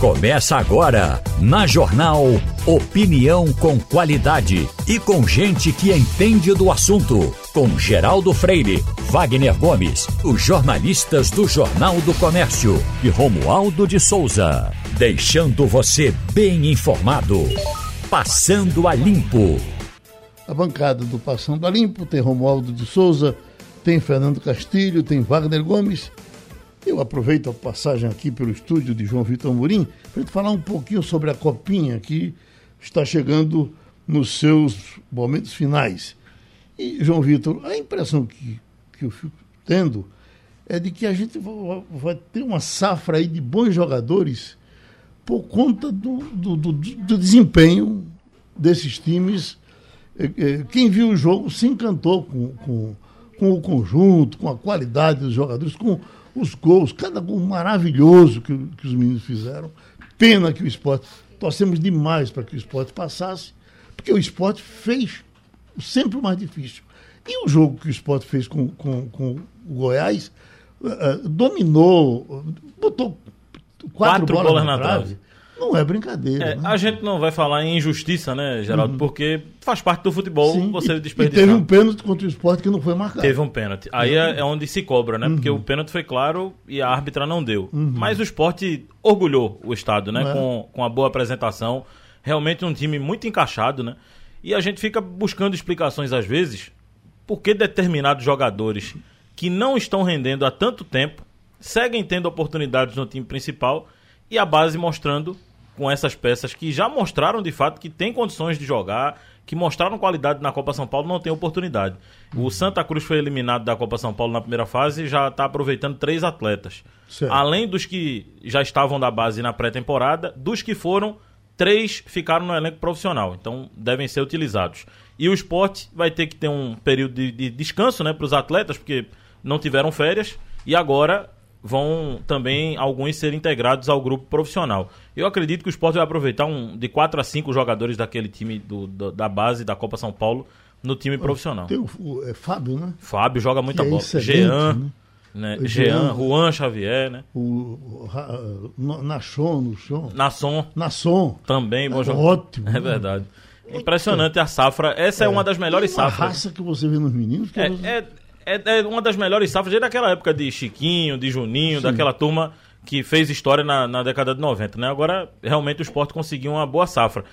Começa agora, na Jornal Opinião com qualidade e com gente que entende do assunto. Com Geraldo Freire, Wagner Gomes, os jornalistas do Jornal do Comércio e Romualdo de Souza. Deixando você bem informado. Passando a Limpo. A bancada do Passando a Limpo tem Romualdo de Souza, tem Fernando Castilho, tem Wagner Gomes eu aproveito a passagem aqui pelo estúdio de João Vitor Amorim para falar um pouquinho sobre a Copinha que está chegando nos seus momentos finais. E, João Vitor, a impressão que, que eu fico tendo é de que a gente vai ter uma safra aí de bons jogadores por conta do, do, do, do desempenho desses times. É, é, quem viu o jogo se encantou com, com, com o conjunto, com a qualidade dos jogadores, com os gols, cada gol maravilhoso que, que os meninos fizeram. Pena que o esporte. Torcemos demais para que o esporte passasse, porque o esporte fez sempre o mais difícil. E o jogo que o esporte fez com, com, com o Goiás uh, dominou, botou quatro, quatro bolas, bolas na trave. trave não é brincadeira. É, né? A gente não vai falar em injustiça, né, Geraldo? Uhum. Porque faz parte do futebol Sim, você desperdiçar. E teve um pênalti contra o esporte que não foi marcado. Teve um pênalti. Aí é, é onde se cobra, né? Uhum. Porque o pênalti foi claro e a árbitra não deu. Uhum. Mas o esporte orgulhou o Estado, né? É. Com, com a boa apresentação. Realmente um time muito encaixado, né? E a gente fica buscando explicações às vezes por que determinados jogadores que não estão rendendo há tanto tempo seguem tendo oportunidades no time principal e a base mostrando com essas peças que já mostraram de fato que tem condições de jogar, que mostraram qualidade na Copa São Paulo, não tem oportunidade. O Santa Cruz foi eliminado da Copa São Paulo na primeira fase e já está aproveitando três atletas. Certo. Além dos que já estavam da base na pré-temporada, dos que foram, três ficaram no elenco profissional. Então devem ser utilizados. E o esporte vai ter que ter um período de, de descanso né, para os atletas, porque não tiveram férias. E agora vão também alguns ser integrados ao grupo profissional. Eu acredito que o esporte vai aproveitar um, de 4 a 5 jogadores daquele time do, do, da base da Copa São Paulo no time profissional. Tem o, o é Fábio, né? Fábio joga muita é bola. Jean, né? né? Jean, Juan Xavier, né? O, o Nachon, no chão. Nasson. Nasson. Também bom é jogador. Ótimo. É né? verdade. Impressionante a safra. Essa é, é uma das melhores uma safras. A raça que você vê nos meninos. É, você... é, é, é, uma das melhores safras desde aquela época de Chiquinho, de Juninho, Sim. daquela turma que fez história na, na, década de 90, né? Agora, realmente, o esporte conseguiu uma boa safra.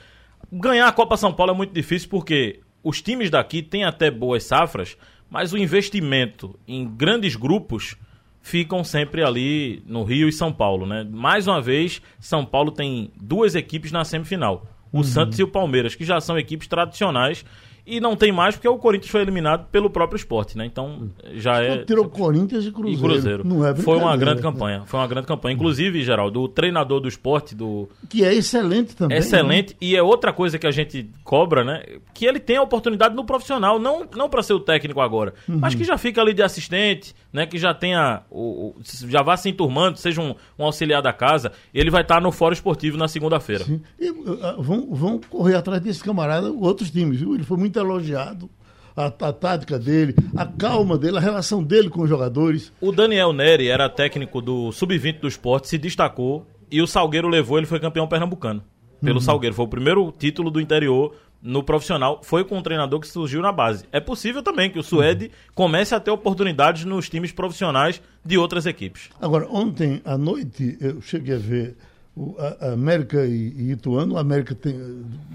Ganhar a Copa São Paulo é muito difícil porque os times daqui têm até boas safras, mas o investimento em grandes grupos ficam sempre ali no Rio e São Paulo, né? Mais uma vez, São Paulo tem duas equipes na semifinal. O uhum. Santos e o Palmeiras, que já são equipes tradicionais e não tem mais porque o Corinthians foi eliminado pelo próprio esporte, né? Então já é. Tirou Corinthians e Cruzeiro. E Cruzeiro. Não é foi uma grande campanha. Foi uma grande campanha. Inclusive, Geraldo, o treinador do esporte do. Que é excelente também. Excelente. Né? E é outra coisa que a gente cobra, né? Que ele tem a oportunidade no profissional, não, não para ser o técnico agora, uhum. mas que já fica ali de assistente, né? Que já tenha. O, já vá se enturmando, seja um, um auxiliar da casa. Ele vai estar no Fórum Esportivo na segunda-feira. E uh, vão, vão correr atrás desse camarada outros times, viu? Ele foi muito muito elogiado. A, a, tática dele, a calma dele, a relação dele com os jogadores. O Daniel Neri era técnico do sub-20 do esporte, se destacou e o Salgueiro levou, ele foi campeão pernambucano. Pelo uhum. Salgueiro. Foi o primeiro título do interior no profissional. Foi com um treinador que surgiu na base. É possível também que o Suede uhum. comece a ter oportunidades nos times profissionais de outras equipes. Agora, ontem à noite eu cheguei a ver o, a, a América e, e Ituano. O América tem,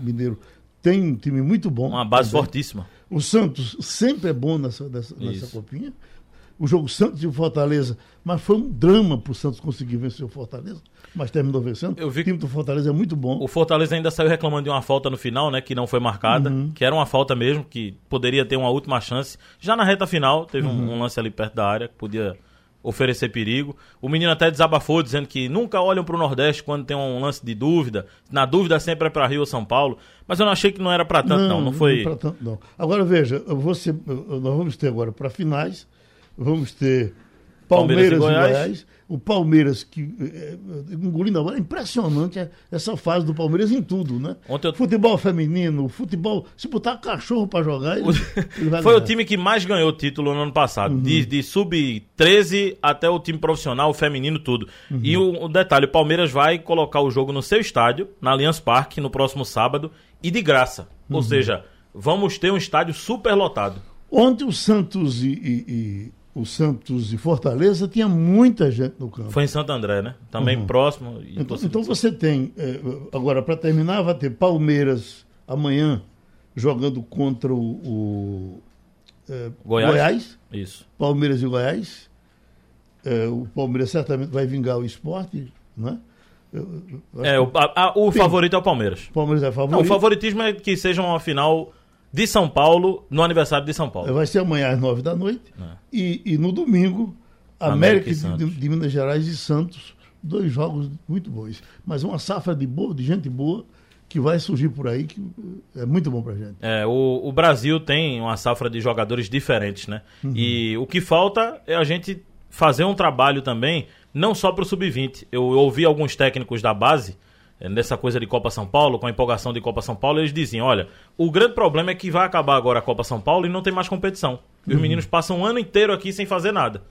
Mineiro tem um time muito bom. Uma base também. fortíssima. O Santos sempre é bom nessa, nessa, nessa copinha. O jogo Santos e o Fortaleza, mas foi um drama para o Santos conseguir vencer o Fortaleza, mas terminou vencendo. Eu vi o time do Fortaleza é muito bom. O Fortaleza ainda saiu reclamando de uma falta no final, né, que não foi marcada, uhum. que era uma falta mesmo, que poderia ter uma última chance. Já na reta final, teve uhum. um, um lance ali perto da área que podia oferecer perigo. O menino até desabafou dizendo que nunca olham para o Nordeste quando tem um lance de dúvida. Na dúvida sempre é para Rio ou São Paulo. Mas eu não achei que não era para tanto, não. Não, não foi. Não, tanto, não. Agora veja, você, nós vamos ter agora para finais, vamos ter Palmeiras, Palmeiras e Goiás. Goiás o Palmeiras que é, engolindo a bola. É impressionante essa fase do Palmeiras em tudo, né? Ontem eu... Futebol feminino, futebol. Se botar cachorro para jogar, ele, ele Foi ganhar. o time que mais ganhou título no ano passado. Uhum. De, de sub-13 até o time profissional, feminino, tudo. Uhum. E o, o, detalhe: o Palmeiras vai colocar o jogo no seu estádio, na Allianz Parque, no próximo sábado, e de graça. Uhum. Ou seja, vamos ter um estádio super lotado. Ontem o Santos e, e o Santos e Fortaleza, tinha muita gente no campo. Foi em Santo André, né? Também uhum. próximo. Então, então você tem, é, agora para terminar, vai ter Palmeiras amanhã jogando contra o, o é, Goiás. Goiás. Isso. Palmeiras e Goiás. É, o Palmeiras certamente vai vingar o esporte, né? É, o, a, a, o favorito é o Palmeiras. Palmeiras é favorito. Não, o favoritismo é que seja uma final de São Paulo no aniversário de São Paulo. Vai ser amanhã às nove da noite. É. E, e, no domingo, América, América de, de, Minas Gerais e Santos. Dois jogos muito bons. Mas uma safra de boa, de gente boa que vai surgir por aí, que é muito bom pra gente. É, o, o Brasil tem uma safra de jogadores diferentes, né? Uhum. E o que falta é a gente fazer um trabalho também, não só pro Sub-20. Eu ouvi alguns técnicos da base nessa coisa de Copa São Paulo, com a empolgação de Copa São Paulo, eles diziam: olha, o grande problema é que vai acabar agora a Copa São Paulo e não tem mais competição. E os uhum. meninos passam um ano inteiro aqui sem fazer nada.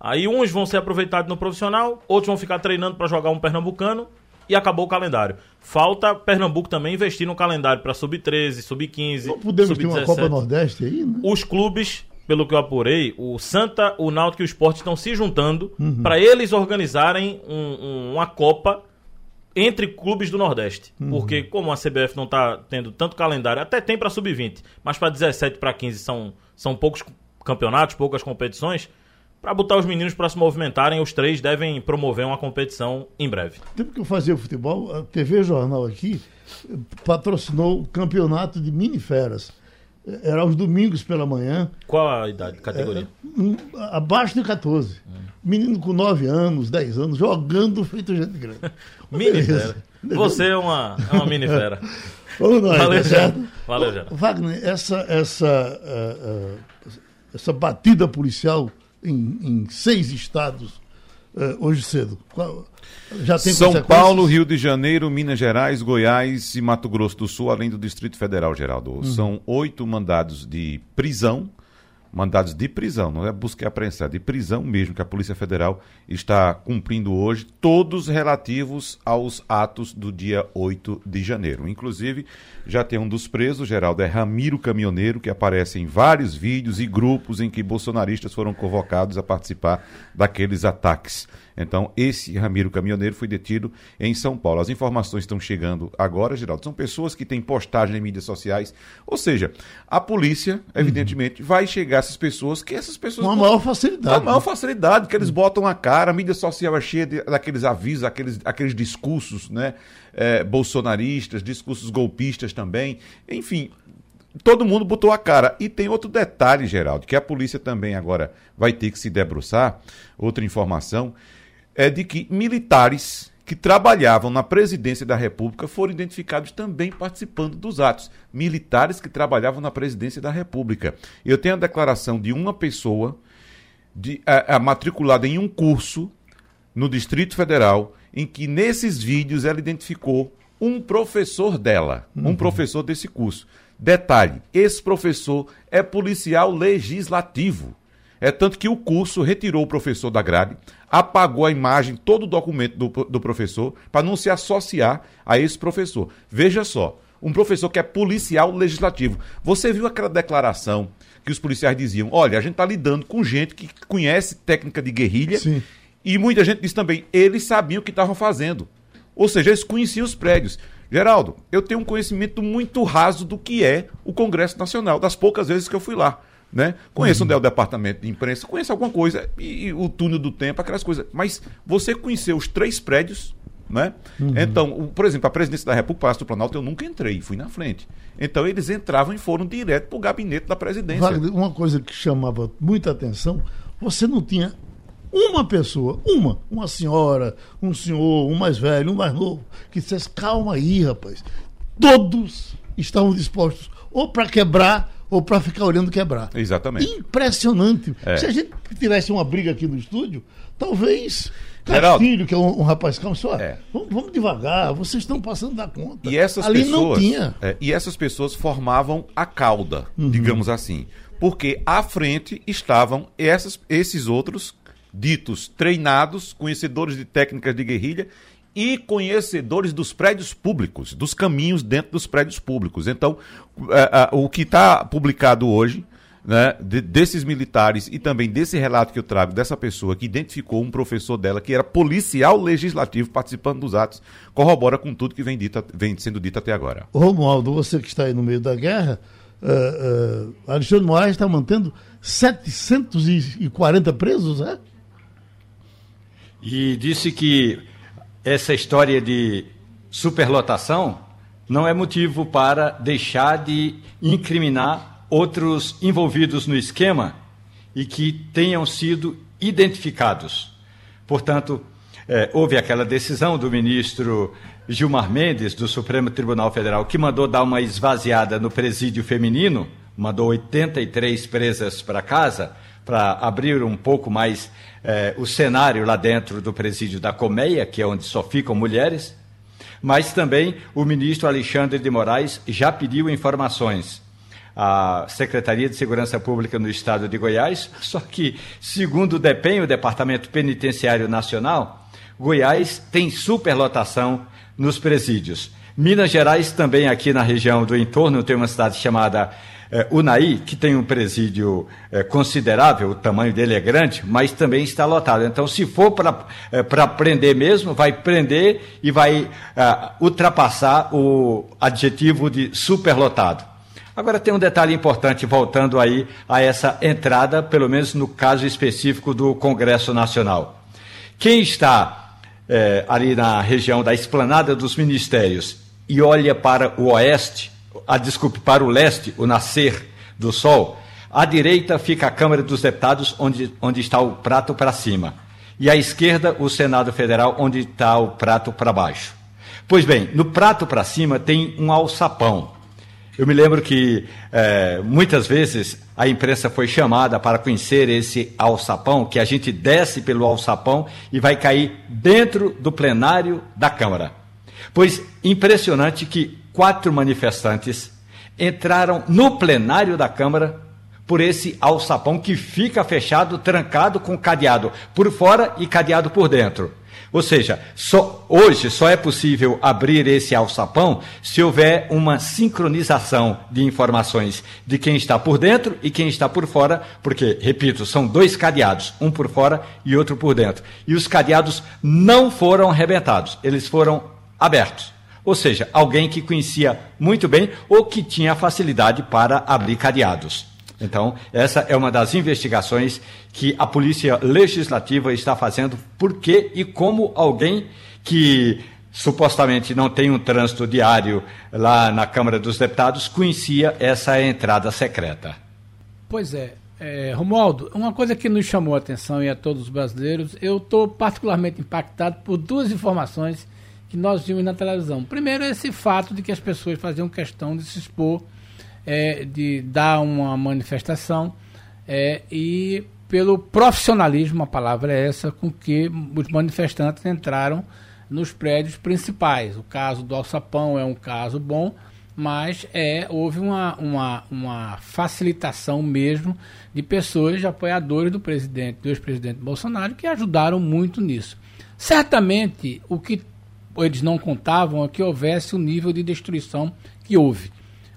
Aí uns vão ser aproveitados no profissional, outros vão ficar treinando para jogar um pernambucano e acabou o calendário. Falta Pernambuco também investir no calendário para sub-13, sub-15. Não podemos sub ter uma Copa Nordeste aí, né? Os clubes, pelo que eu apurei, o Santa, o Náutico e o Sport estão se juntando uhum. para eles organizarem um, um, uma Copa entre clubes do Nordeste. Uhum. Porque, como a CBF não está tendo tanto calendário, até tem para sub-20, mas para 17 para 15 são, são poucos campeonatos, poucas competições. Para botar os meninos para se movimentarem, os três devem promover uma competição em breve. Tempo que eu fazia futebol, a TV Jornal aqui patrocinou o campeonato de mini feras era aos domingos pela manhã. Qual a idade, categoria? um, abaixo de 14. Hum. Menino com 9 anos, 10 anos, jogando feito gente grande. mini fera. Você é uma, é uma mini fera. Vamos nós, Valeu, tá certo? Valeu, já. Wagner, essa, essa, uh, uh, essa batida policial em, em seis estados hoje cedo, já tem São Paulo, Rio de Janeiro, Minas Gerais, Goiás e Mato Grosso do Sul, além do Distrito Federal, Geraldo. Uhum. São oito mandados de prisão mandados de prisão, não é busca e apreensão, é de prisão mesmo, que a Polícia Federal está cumprindo hoje, todos relativos aos atos do dia 8 de janeiro. Inclusive, já tem um dos presos, Geraldo, é Ramiro Caminhoneiro, que aparece em vários vídeos e grupos em que bolsonaristas foram convocados a participar daqueles ataques. Então, esse Ramiro Caminhoneiro foi detido em São Paulo. As informações estão chegando agora, Geraldo. São pessoas que têm postagem em mídias sociais. Ou seja, a polícia, evidentemente, uhum. vai chegar a essas pessoas que essas pessoas. Com a maior facilidade. Com a maior né? facilidade, que eles botam a cara, a mídia social é cheia de, daqueles avisos, aqueles, aqueles discursos, né? É, bolsonaristas, discursos golpistas também. Enfim, todo mundo botou a cara. E tem outro detalhe, Geraldo, que a polícia também agora vai ter que se debruçar. Outra informação é de que militares que trabalhavam na presidência da República foram identificados também participando dos atos. Militares que trabalhavam na presidência da República. Eu tenho a declaração de uma pessoa de, a, a, matriculada em um curso no Distrito Federal, em que nesses vídeos ela identificou um professor dela, uhum. um professor desse curso. Detalhe: esse professor é policial legislativo. É tanto que o curso retirou o professor da grade, apagou a imagem, todo o documento do, do professor, para não se associar a esse professor. Veja só, um professor que é policial legislativo. Você viu aquela declaração que os policiais diziam: olha, a gente está lidando com gente que conhece técnica de guerrilha. Sim. E muita gente disse também: eles sabiam o que estavam fazendo. Ou seja, eles conheciam os prédios. Geraldo, eu tenho um conhecimento muito raso do que é o Congresso Nacional, das poucas vezes que eu fui lá. Né? Conheço uhum. o departamento de imprensa, conheço alguma coisa, e, e, o túnel do tempo, aquelas coisas. Mas você conheceu os três prédios, né? Uhum. Então, o, por exemplo, a presidência da República, Palácio do Planalto, eu nunca entrei, fui na frente. Então, eles entravam e foram direto para o gabinete da presidência. Vale, uma coisa que chamava muita atenção, você não tinha uma pessoa, uma, uma senhora, um senhor, um mais velho, um mais novo, que dissesse, calma aí, rapaz. Todos estavam dispostos ou para quebrar ou para ficar olhando quebrar. Exatamente. Impressionante. É. Se a gente tivesse uma briga aqui no estúdio, talvez Castilho, que é um, um rapaz calmo, só, é. vamos, vamos, devagar, vocês estão passando da conta. E essas Ali pessoas, não tinha. É, e essas pessoas formavam a cauda, uhum. digamos assim. Porque à frente estavam essas, esses outros ditos treinados, conhecedores de técnicas de guerrilha e conhecedores dos prédios públicos, dos caminhos dentro dos prédios públicos. Então, é, é, o que está publicado hoje, né, de, desses militares e também desse relato que eu trago dessa pessoa que identificou um professor dela que era policial legislativo participando dos atos, corrobora com tudo que vem, dito, vem sendo dito até agora. Romualdo, você que está aí no meio da guerra, uh, uh, Alexandre Moraes está mantendo 740 presos, é? E disse que essa história de superlotação não é motivo para deixar de incriminar outros envolvidos no esquema e que tenham sido identificados. Portanto, é, houve aquela decisão do ministro Gilmar Mendes, do Supremo Tribunal Federal, que mandou dar uma esvaziada no presídio feminino, mandou 83 presas para casa, para abrir um pouco mais eh, o cenário lá dentro do presídio da Colmeia, que é onde só ficam mulheres. Mas também o ministro Alexandre de Moraes já pediu informações à Secretaria de Segurança Pública no estado de Goiás, só que, segundo o DEPEN, o Departamento Penitenciário Nacional, Goiás tem superlotação nos presídios. Minas Gerais também aqui na região do entorno tem uma cidade chamada é, Unai, que tem um presídio é, considerável, o tamanho dele é grande, mas também está lotado. Então, se for para é, prender mesmo, vai prender e vai é, ultrapassar o adjetivo de superlotado. Agora tem um detalhe importante, voltando aí a essa entrada, pelo menos no caso específico do Congresso Nacional. Quem está é, ali na região da esplanada dos ministérios e olha para o oeste, a desculpe, para o leste, o nascer do sol, à direita fica a Câmara dos Deputados, onde, onde está o prato para cima. E à esquerda, o Senado Federal, onde está o prato para baixo. Pois bem, no prato para cima tem um alçapão. Eu me lembro que é, muitas vezes a imprensa foi chamada para conhecer esse alçapão, que a gente desce pelo alçapão e vai cair dentro do plenário da Câmara. Pois impressionante que quatro manifestantes entraram no plenário da Câmara por esse alçapão que fica fechado, trancado com cadeado por fora e cadeado por dentro. Ou seja, só, hoje só é possível abrir esse alçapão se houver uma sincronização de informações de quem está por dentro e quem está por fora, porque, repito, são dois cadeados, um por fora e outro por dentro. E os cadeados não foram arrebentados, eles foram abertos. Ou seja, alguém que conhecia muito bem ou que tinha facilidade para abrir cadeados. Então, essa é uma das investigações que a Polícia Legislativa está fazendo, por que e como alguém que supostamente não tem um trânsito diário lá na Câmara dos Deputados conhecia essa entrada secreta. Pois é. é Romualdo, uma coisa que nos chamou a atenção e a todos os brasileiros, eu estou particularmente impactado por duas informações que nós vimos na televisão. Primeiro, esse fato de que as pessoas faziam questão de se expor, é, de dar uma manifestação é, e pelo profissionalismo, a palavra é essa, com que os manifestantes entraram nos prédios principais. O caso do Alçapão é um caso bom, mas é, houve uma, uma, uma facilitação mesmo de pessoas, de apoiadores do presidente, do ex-presidente Bolsonaro, que ajudaram muito nisso. Certamente, o que eles não contavam que houvesse o nível de destruição que houve.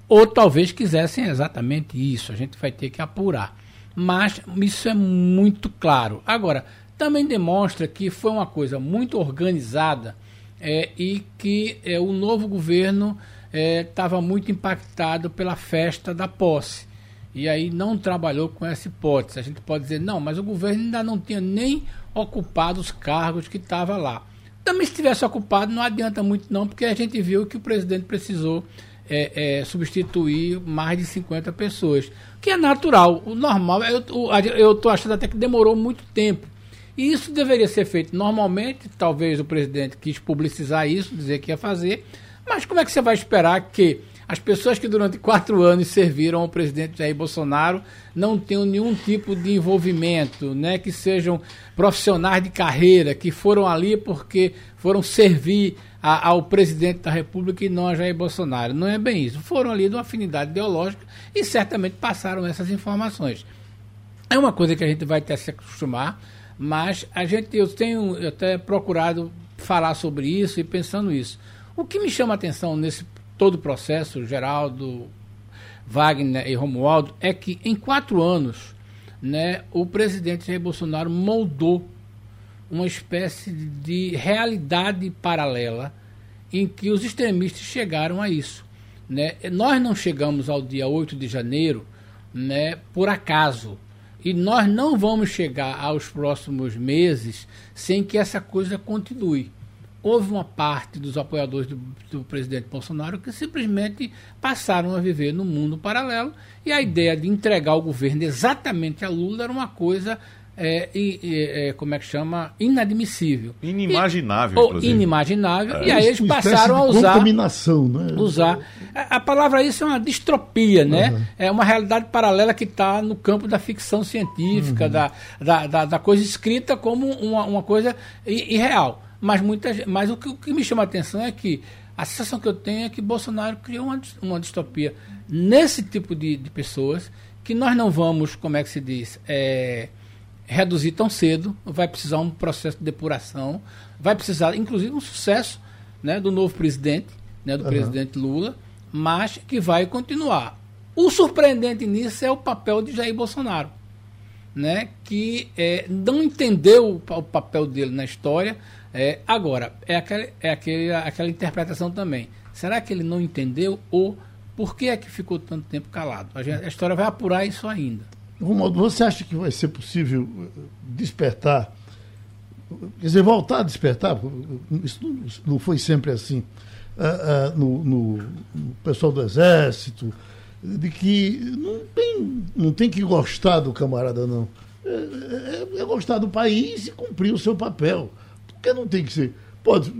Ou talvez quisessem exatamente isso, a gente vai ter que apurar. Mas isso é muito claro. Agora, também demonstra que foi uma coisa muito organizada é, e que é, o novo governo estava é, muito impactado pela festa da posse. E aí não trabalhou com essa hipótese. A gente pode dizer, não, mas o governo ainda não tinha nem ocupado os cargos que estava lá. Também se tivesse ocupado, não adianta muito não, porque a gente viu que o presidente precisou é, é, substituir mais de 50 pessoas. Que é natural, o normal, eu estou achando até que demorou muito tempo. E isso deveria ser feito normalmente, talvez o presidente quis publicizar isso, dizer que ia fazer, mas como é que você vai esperar que As pessoas que durante quatro anos serviram ao presidente Jair Bolsonaro não tenham nenhum tipo de envolvimento, né? Que sejam profissionais de carreira, que foram ali porque foram servir a, ao presidente da República e não a Jair Bolsonaro. Não é bem isso. Foram ali de uma afinidade ideológica e certamente passaram essas informações. É uma coisa que a gente vai que se acostumar, mas a gente, eu tenho até procurado falar sobre isso e pensando isso. O que me chama a atenção nesse todo o processo, Geraldo, Wagner e Romualdo, é que em quatro anos né, o presidente Jair Bolsonaro moldou uma espécie de realidade paralela em que os extremistas chegaram a isso. Né? Nós não chegamos ao dia 8 de janeiro né, por acaso. E nós não vamos chegar aos próximos meses sem que essa coisa continue houve uma parte dos apoiadores do, do, presidente Bolsonaro que simplesmente passaram a viver no mundo paralelo e a ideia de entregar o governo exatamente a Lula era uma coisa é, é, como é que chama? Inadmissível. Inimaginável e, ou inimaginável. É, e aí eles passaram a usar contaminação né? usar. A, a, palavra isso é uma distropia né? Uhum. é uma realidade paralela que está no campo da ficção científica uhum. da, da, da, da, coisa escrita como uma, uma coisa irreal mas, muita, mas o, que, o que me chama a atenção é que a sensação que eu tenho é que Bolsonaro criou uma, uma distopia nesse tipo de, de pessoas que nós não vamos, como é que se diz, é, reduzir tão cedo. Vai precisar um processo de depuração, vai precisar, inclusive, um sucesso né, do novo presidente, né, do uhum. presidente Lula, mas que vai continuar. O surpreendente nisso é o papel de Jair Bolsonaro, né, que é, não entendeu o, o papel dele na história é, agora, é, aquele, é aquele, aquela interpretação também. Será que ele não entendeu ou por que é que ficou tanto tempo calado? A, gente, a história vai apurar isso ainda. Romualdo, você acha que vai ser possível eh, despertar, quer dizer, voltar a despertar? Isso não, foi sempre assim. Uh, uh, no, no, no, pessoal do Exército, de que não tem, não tem que gostar do camarada, não. É, é, é gostar do país e cumprir o seu papel. Porque não tem que ser. Pode,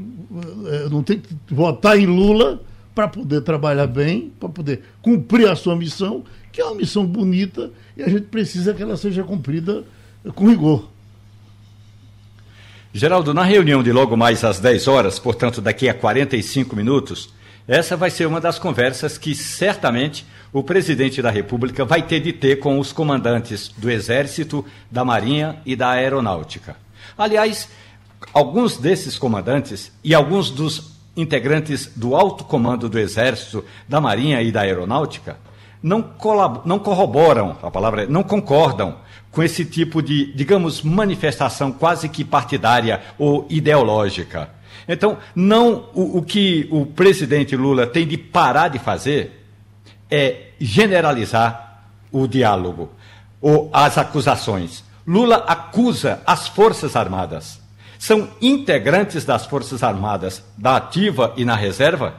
é, não tem que votar em Lula para poder trabalhar bem, para poder cumprir a sua missão, que é uma missão bonita e a gente precisa que ela seja cumprida com rigor. Geraldo, na reunião de logo mais às 10 horas, portanto daqui a 45 minutos, essa vai ser uma das conversas que certamente o presidente da República vai ter de ter com os comandantes do Exército, da Marinha e da Aeronáutica. Aliás, alguns desses comandantes e alguns dos integrantes do alto comando do Exército, da Marinha e da Aeronáutica não, não corroboram, a palavra é, não concordam com esse tipo de, digamos, manifestação quase que partidária ou ideológica. Então, não o, o que o presidente Lula tem de parar de fazer é generalizar o diálogo ou as acusações. Lula acusa as Forças Armadas são integrantes das Forças Armadas, da ativa e na reserva,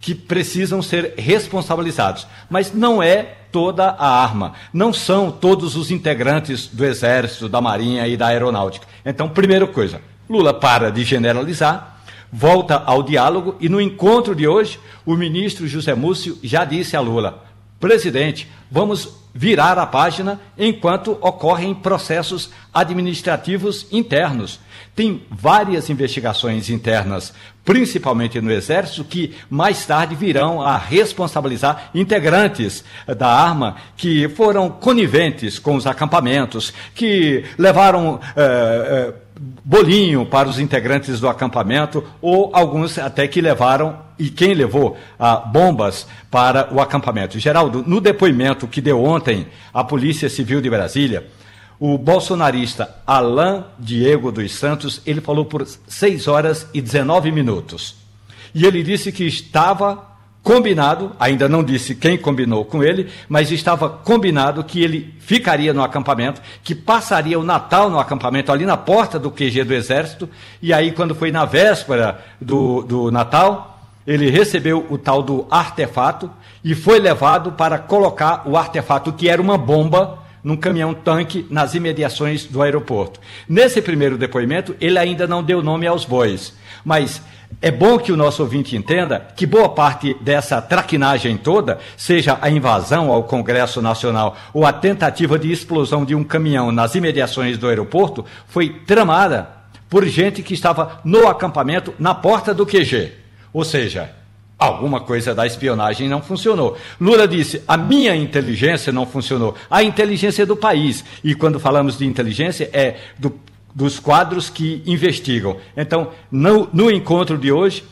que precisam ser responsabilizados. Mas não é toda a arma, não são todos os integrantes do Exército, da Marinha e da Aeronáutica. Então, primeira coisa, Lula para de generalizar, volta ao diálogo e no encontro de hoje, o ministro José Múcio já disse a Lula: presidente, vamos virar a página enquanto ocorrem processos administrativos internos. Tem várias investigações internas, principalmente no Exército, que mais tarde virão a responsabilizar integrantes da arma que foram coniventes com os acampamentos, que levaram. Eh, eh, bolinho para os integrantes do acampamento, ou alguns até que levaram, e quem levou, ah, bombas para o acampamento. Geraldo, no depoimento que deu ontem à Polícia Civil de Brasília, o bolsonarista Alain Diego dos Santos, ele falou por 6 horas e 19 minutos. E ele disse que estava combinado, ainda não disse quem combinou com ele, mas estava combinado que ele ficaria no acampamento, que passaria o Natal no acampamento, ali na porta do QG do Exército, e aí, quando foi na véspera do, do Natal, ele recebeu o tal do artefato e foi levado para colocar o artefato, que era uma bomba, num caminhão-tanque nas imediações do aeroporto. Nesse primeiro depoimento, ele ainda não deu nome aos bois, mas é bom que o nosso ouvinte entenda que boa parte dessa traquinagem toda, seja a invasão ao Congresso Nacional ou a tentativa de explosão de um caminhão nas imediações do aeroporto, foi tramada por gente que estava no acampamento na porta do QG. Ou seja, alguma coisa da espionagem não funcionou. Lula disse: a minha inteligência não funcionou, a inteligência do país. E quando falamos de inteligência, é do dos quadros que investigam. Então, no, no encontro de hoje,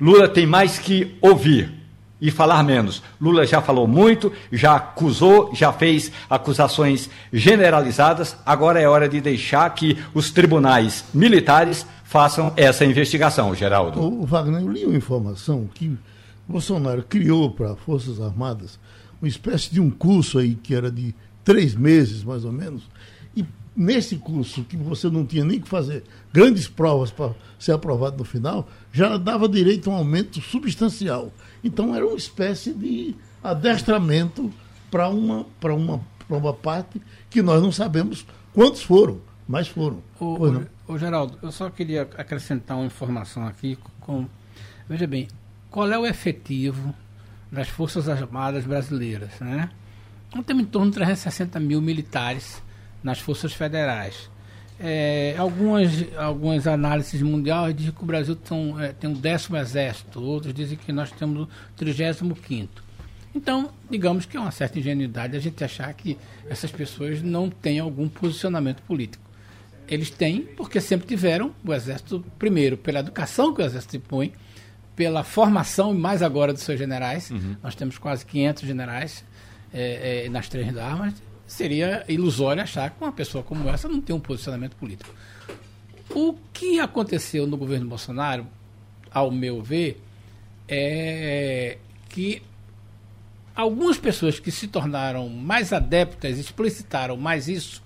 Lula tem mais que ouvir e falar menos. Lula já falou muito, já acusou, já fez acusações generalizadas. Agora é hora de deixar que os tribunais militares façam essa investigação, Geraldo. O Wagner, eu li uma informação que Bolsonaro criou para as Forças Armadas uma espécie de um curso aí que era de três meses, mais ou menos, nesse curso, que você não tinha nem que fazer grandes provas para ser aprovado no final, já dava direito a um aumento substancial. Então era uma espécie de adestramento para uma, uma, uma parte que nós não sabemos quantos foram, mas foram. O, o, Geraldo, eu só queria acrescentar uma informação aqui. Com, veja bem, qual é o efetivo das Forças Armadas brasileiras? Né? Nós temos em torno de 360 mil militares nas forças federais. É, algumas, algumas análises mundiais dizem que o Brasil tem, é, tem um décimo exército, outros dizem que nós temos o trigésimo quinto. Então, digamos que é uma certa ingenuidade a gente achar que essas pessoas não têm algum posicionamento político. Eles têm, porque sempre tiveram o exército, primeiro, pela educação que o exército impõe, pela formação, e mais agora dos seus generais. Uhum. Nós temos quase 500 generais é, é, nas três armas, seria ilusório achar que uma pessoa como essa não tem um posicionamento político. O que aconteceu no governo Bolsonaro, ao meu ver, é que algumas pessoas que se tornaram mais adeptas, explicitaram mais isso,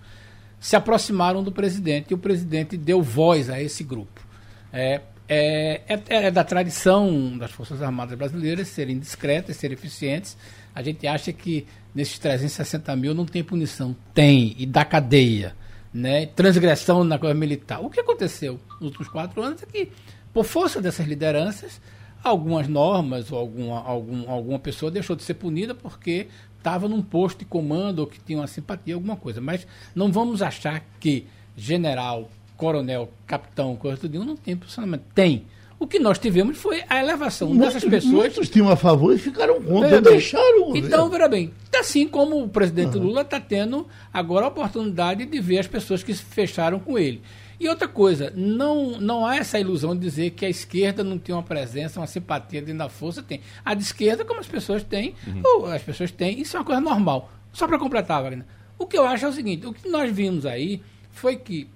se aproximaram do presidente e o presidente deu voz a esse grupo. É, é, é, é da tradição das Forças Armadas brasileiras serem discretas, serem eficientes. A gente acha que nesses 360 mil não tem punição. Tem, e da cadeia. Né? Transgressão na coisa militar. O que aconteceu nos últimos quatro anos é que, por força dessas lideranças, algumas normas ou alguma, algum, alguma pessoa deixou de ser punida porque estava num posto de comando ou que tinha uma simpatia, alguma coisa. Mas não vamos achar que general, coronel, capitão, coisa tudo, não tem posicionamento. Tem. O que nós tivemos foi a elevação muitos, dessas pessoas. Muitos tinham a favor e ficaram contra, deixaram o Então, veja bem, assim como o presidente uhum. Lula está tendo agora a oportunidade de ver as pessoas que se fecharam com ele. E outra coisa, não, não há essa ilusão de dizer que a esquerda não tem uma presença, uma simpatia dentro da força, tem. A de esquerda, como as pessoas têm, uhum. ou as pessoas têm, isso é uma coisa normal. Só para completar, Wagner, o que eu acho é o seguinte, o que nós vimos aí foi que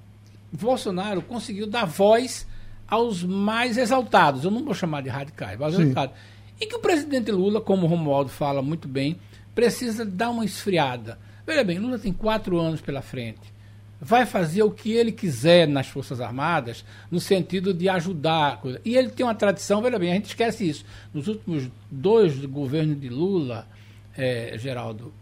Bolsonaro conseguiu dar voz aos mais exaltados, eu não vou chamar de radicais, mas exaltados. E que o presidente Lula, como o Romualdo fala muito bem, precisa dar uma esfriada. Veja bem, Lula tem quatro anos pela frente. Vai fazer o que ele quiser nas Forças Armadas, no sentido de ajudar. E ele tem uma tradição, veja bem, a gente esquece isso. Nos últimos dois governos de Lula, é, Geraldo,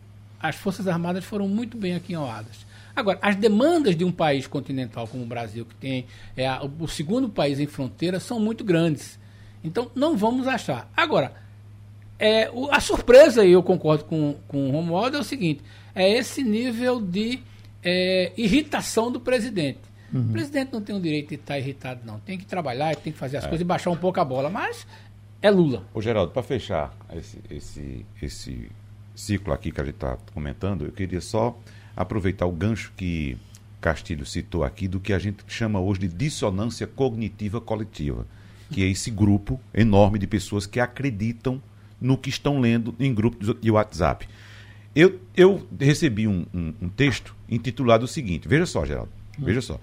as Forças Armadas foram muito bem aquinhoadas. Agora, as demandas de um país continental como o Brasil, que tem é o segundo país em fronteira, são muito grandes. Então, não vamos achar. Agora, é, o, a surpresa, e eu concordo com, com o Romualdo, é o seguinte: é esse nível de é, irritação do presidente. Uhum. O presidente não tem o direito de estar irritado, não. Tem que trabalhar, tem que fazer as é. coisas e baixar um pouco a bola. Mas é Lula. Ô, Geraldo, para fechar esse, esse, esse ciclo aqui que a gente está comentando, eu queria só aproveitar o gancho que Castilho citou aqui do que a gente chama hoje de dissonância cognitiva coletiva, que é esse grupo enorme de pessoas que acreditam no que estão lendo em grupos de WhatsApp. Eu, eu recebi um, um, um texto intitulado o seguinte: veja só, Geraldo, veja só.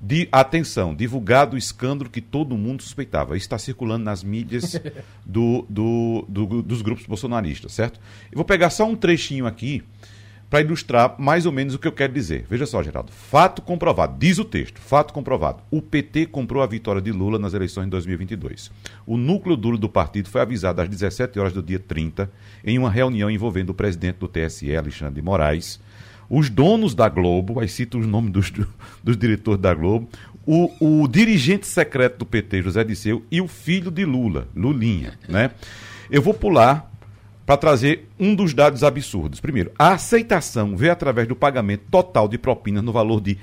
De, atenção, divulgado o escândalo que todo mundo suspeitava. Está circulando nas mídias do, do, do, dos grupos bolsonaristas, certo? Eu vou pegar só um trechinho aqui para ilustrar mais ou menos o que eu quero dizer. Veja só, Geraldo. Fato comprovado, diz o texto, fato comprovado. O PT comprou a vitória de Lula nas eleições de 2022. O núcleo duro do partido foi avisado às 17 horas do dia 30, em uma reunião envolvendo o presidente do TSE, Alexandre de Moraes, os donos da Globo, aí cito os nomes dos, dos diretores da Globo, o, o dirigente secreto do PT, José Disseu, e o filho de Lula, Lulinha, né? Eu vou pular para trazer um dos dados absurdos. Primeiro, a aceitação veio através do pagamento total de propinas no valor de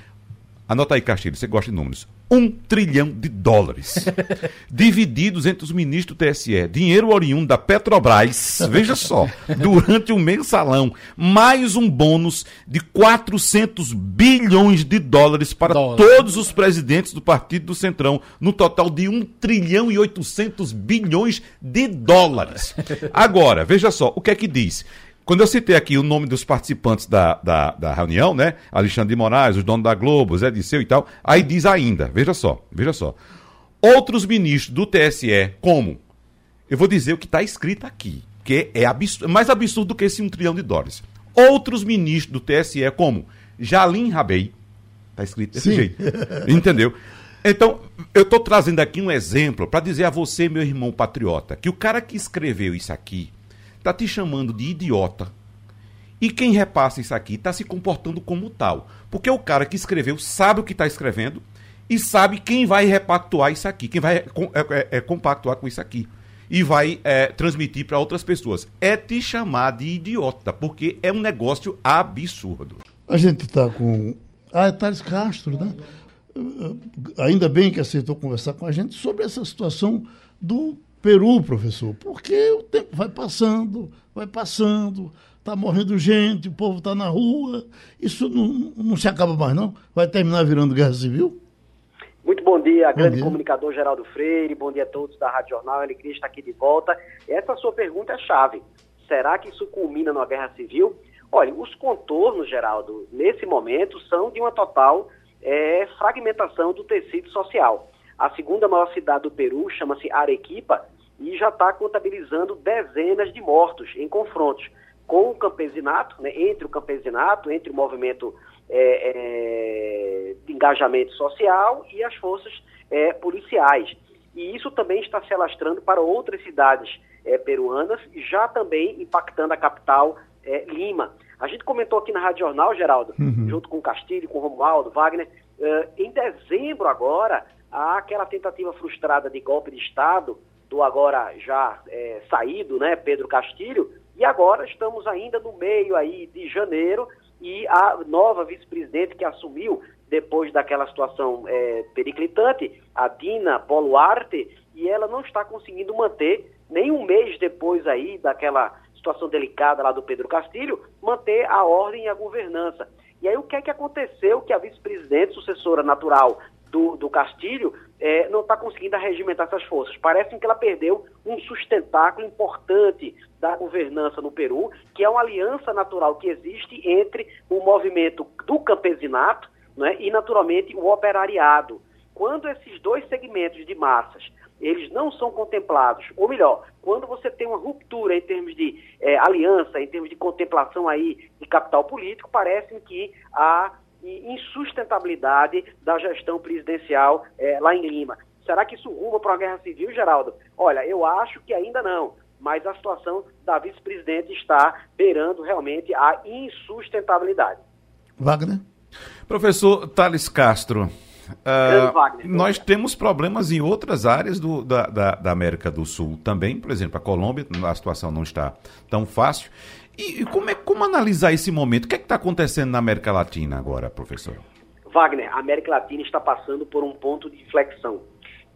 Anota aí, Castilho, você gosta de números. Um trilhão de dólares. divididos entre os ministros do TSE. Dinheiro oriundo da Petrobras, veja só, durante o mensalão. Mais um bônus de 400 bilhões de dólares para Dólar. todos os presidentes do Partido do Centrão. No total de 1 trilhão e 800 bilhões de dólares. Agora, veja só, o que é que diz? Quando eu citei aqui o nome dos participantes da, da, da reunião, né? Alexandre de Moraes, os donos da Globo, Zé Disseu e tal, aí diz ainda, veja só, veja só. Outros ministros do TSE, como? Eu vou dizer o que está escrito aqui, que é absurdo, mais absurdo do que esse um trilhão de dólares. Outros ministros do TSE, como Jalim Rabei, está escrito desse Sim. jeito, entendeu? Então, eu estou trazendo aqui um exemplo para dizer a você, meu irmão patriota, que o cara que escreveu isso aqui, está te chamando de idiota. E quem repassa isso aqui está se comportando como tal. Porque o cara que escreveu sabe o que está escrevendo e sabe quem vai repactuar isso aqui, quem vai é, é, é, compactuar com isso aqui. E vai é, transmitir para outras pessoas. É te chamar de idiota, porque é um negócio absurdo. A gente está com. Ah, é Thales Castro, né? Ainda bem que aceitou conversar com a gente sobre essa situação do Peru, professor, porque o tempo vai passando, vai passando, está morrendo gente, o povo está na rua, isso não, não se acaba mais não? Vai terminar virando guerra civil? Muito bom dia, bom grande dia. comunicador Geraldo Freire, bom dia a todos da Rádio Jornal, alegria estar aqui de volta. Essa sua pergunta é chave. Será que isso culmina numa guerra civil? Olha, os contornos, Geraldo, nesse momento são de uma total é, fragmentação do tecido social. A segunda maior cidade do Peru chama-se Arequipa e já está contabilizando dezenas de mortos em confrontos com o campesinato, né, entre o campesinato, entre o movimento é, é, de engajamento social e as forças é, policiais. E isso também está se alastrando para outras cidades é, peruanas, já também impactando a capital é, Lima. A gente comentou aqui na Rádio Jornal, Geraldo, uhum. junto com o Castilho, com o Romualdo, Wagner, uh, em dezembro agora, há aquela tentativa frustrada de golpe de Estado do agora já é, saído, né, Pedro Castilho, e agora estamos ainda no meio aí de janeiro e a nova vice-presidente que assumiu depois daquela situação é, periclitante, a Dina Boluarte, e ela não está conseguindo manter, nem um mês depois aí daquela situação delicada lá do Pedro Castilho, manter a ordem e a governança. E aí o que é que aconteceu que a vice-presidente, sucessora natural do, do Castilho é, não está conseguindo arregimentar essas forças. Parece que ela perdeu um sustentáculo importante da governança no Peru, que é uma aliança natural que existe entre o movimento do campesinato né, e, naturalmente, o operariado. Quando esses dois segmentos de massas eles não são contemplados, ou melhor, quando você tem uma ruptura em termos de é, aliança, em termos de contemplação aí de capital político, parece que há e insustentabilidade da gestão presidencial é, lá em Lima. Será que isso ruma para uma guerra civil, Geraldo? Olha, eu acho que ainda não, mas a situação da vice-presidente está beirando realmente a insustentabilidade. Wagner? Professor Thales Castro, uh, Wagner, nós temos problemas em outras áreas do, da, da, da América do Sul também, por exemplo, a Colômbia, a situação não está tão fácil. E, como, é, como analisar esse momento? O que é está acontecendo na América Latina agora, professor? Wagner, a América Latina está passando por um ponto de inflexão.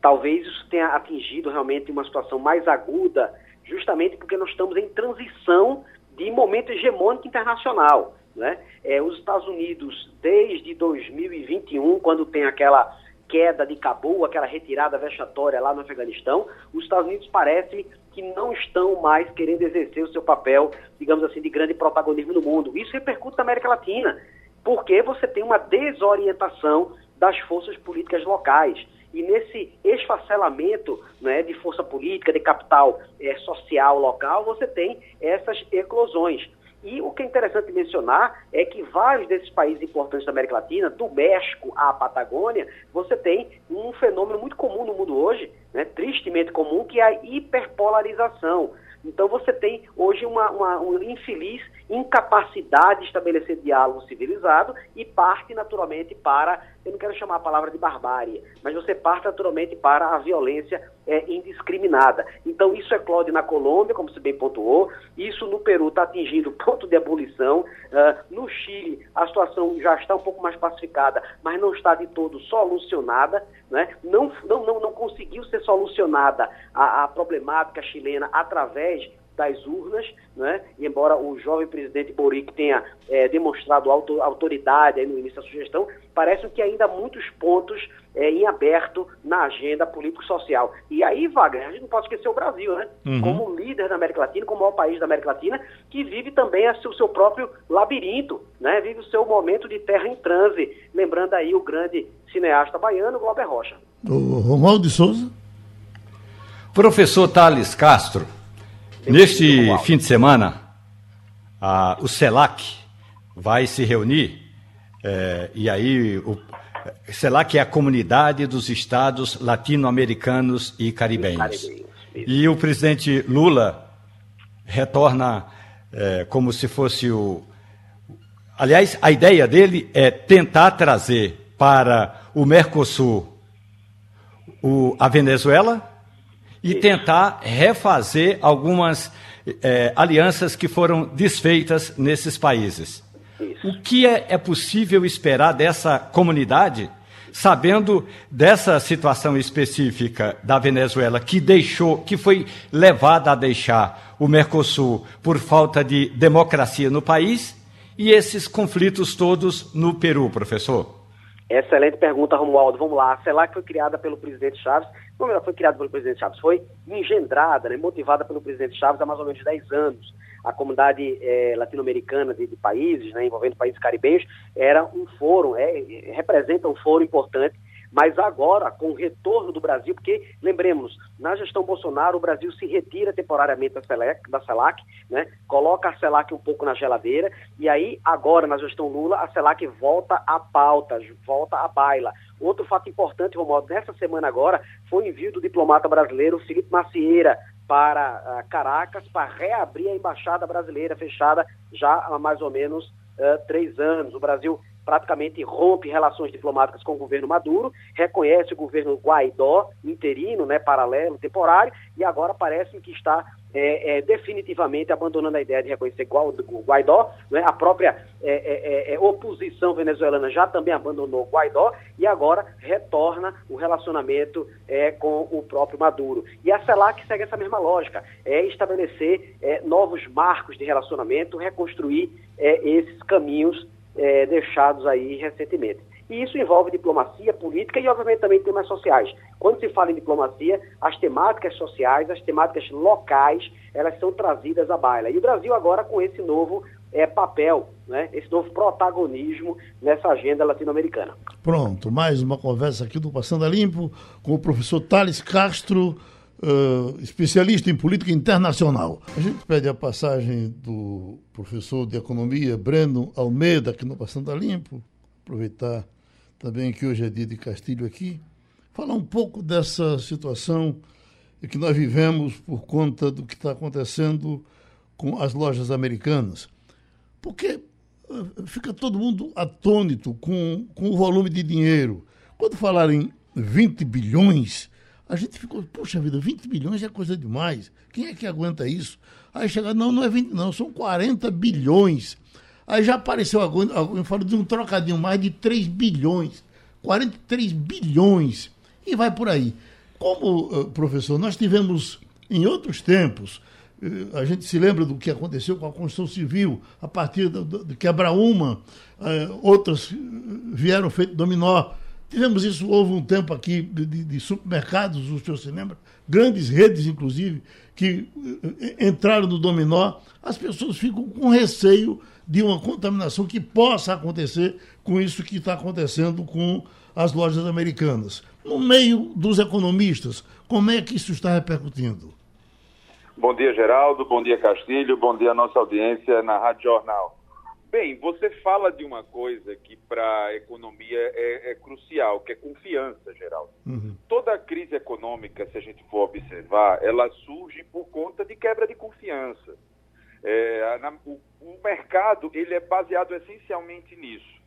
Talvez isso tenha atingido realmente uma situação mais aguda, justamente porque nós estamos em transição de momento hegemônico internacional. Né? É, os Estados Unidos, desde 2021, quando tem aquela queda de Cabul, aquela retirada vexatória lá no Afeganistão, os Estados Unidos parece que não estão mais querendo exercer o seu papel, digamos assim, de grande protagonismo no mundo. Isso repercute na América Latina, porque você tem uma desorientação das forças políticas locais. E nesse esfacelamento né, de força política, de capital é, social local, você tem essas eclosões. E o que é interessante mencionar é que vários desses países importantes da América Latina, do México à Patagônia, você tem um fenômeno muito comum no mundo hoje, né, tristemente comum, que é a hiperpolarização. Então você tem hoje uma, uma, uma infeliz incapacidade de estabelecer diálogo civilizado e parte naturalmente para eu não quero chamar a palavra de barbárie, mas você parte naturalmente para a violência é, indiscriminada. Então, isso eclode na Colômbia, como você bem pontuou, isso no Peru está atingindo ponto de ebulição, uh, no Chile a situação já está um pouco mais pacificada, mas não está de todo solucionada, né? não, não, não, não conseguiu ser solucionada a, a problemática chilena através das urnas, né? e embora o jovem presidente Boric tenha é, demonstrado auto, autoridade no início da sugestão, parece que ainda há muitos pontos é, em aberto na agenda político-social. E aí, Wagner, a gente não pode esquecer o Brasil, né? Uhum. Como líder da América Latina, como maior país da América Latina, que vive também o seu próprio labirinto, né? Vive o seu momento de terra em transe. Lembrando aí o grande cineasta baiano, Glauber Rocha. O Romualdo de Souza. Professor Thales Castro, Neste fim de semana, a, o CELAC vai se reunir, é, e aí o CELAC é a Comunidade dos Estados Latino-Americanos e Caribenhos. E o presidente Lula retorna é, como se fosse o. Aliás, a ideia dele é tentar trazer para o Mercosul o, a Venezuela e tentar refazer algumas é, alianças que foram desfeitas nesses países. O que é, é possível esperar dessa comunidade, sabendo dessa situação específica da Venezuela, que deixou, que foi levada a deixar o Mercosul por falta de democracia no país, e esses conflitos todos no Peru, professor? Excelente pergunta, Romualdo. Vamos lá. A CELAC foi criada pelo presidente Chaves como ela foi criada pelo presidente Chaves? Foi engendrada, né, motivada pelo presidente Chaves há mais ou menos 10 anos. A comunidade é, latino-americana de, de, países, né, envolvendo países caribenhos, era um fórum, é, representa um fórum importante mas agora, com o retorno do Brasil, porque, lembremos, na gestão Bolsonaro, o Brasil se retira temporariamente da CELAC, da CELAC né? coloca a CELAC um pouco na geladeira, e aí, agora, na gestão Lula, a CELAC volta à pauta, volta à baila. Outro fato importante, Romualdo, nessa semana agora, foi o envio do diplomata brasileiro Felipe Macieira para uh, Caracas para reabrir a embaixada brasileira fechada já há mais ou menos uh, três anos. O Brasil praticamente rompe relações diplomáticas com o governo Maduro, reconhece o governo Guaidó, interino, né, paralelo, temporário, e agora parece que está é, é, definitivamente abandonando a ideia de reconhecer Guaidó, né? a própria é, é, é, é, oposição venezuelana já também abandonou Guaidó e agora retorna o relacionamento com o próprio Maduro. E a CELAC segue essa mesma lógica, é estabelecer novos marcos de relacionamento, reconstruir esses caminhos é, deixados aí recentemente. E isso envolve diplomacia, política e, obviamente, também temas sociais. Quando se fala em diplomacia, as temáticas sociais, as temáticas locais, elas são trazidas à baila. E o Brasil agora com esse novo é, papel, né, esse novo protagonismo nessa agenda latino-americana. Pronto, mais uma conversa aqui do Passando a Limpo com o professor Thales Castro, uh, especialista em política internacional. A gente pede a passagem do professor de economia Breno Almeida, aqui no Passando a Limpo, aproveitar também que hoje é dia de Castilho aqui, falar um pouco dessa situação que nós vivemos por conta do que está acontecendo com as lojas americanas. Porque fica todo mundo atônito com, com o volume de dinheiro. Quando falar em 20 bilhões, a gente ficou, puxa vida, 20 bilhões é coisa demais. Quem é que aguenta isso? Aí chega, não, não é 20, não, são 40 bilhões. Aí já apareceu alguém, falou de um trocadinho mais de 3 bilhões. 43 bilhões. E vai por aí. Como, eh, professor, nós tivemos em outros tempos, eh, a gente se lembra do que aconteceu com a construção civil, a partir de quebra-uma, eh, outras vieram feito dominó. Tivemos isso, houve um tempo aqui de, de supermercados, o senhor se lembra? Grandes redes, inclusive, que eh, entraram no dominó. As pessoas ficam com receio de uma contaminação que possa acontecer com isso que está acontecendo com as lojas americanas. No meio dos economistas, como é que isso está repercutindo? Bom dia, Geraldo. Bom dia, Castilho. Bom dia, nossa audiência na Rádio Jornal. Bem, você fala de uma coisa que para a economia é, é, crucial, que é confiança, Geraldo. Uhum. Toda crise econômica, se a gente for observar, ela surge por conta de quebra de confiança. É, na, o, o mercado ele é baseado essencialmente nisso.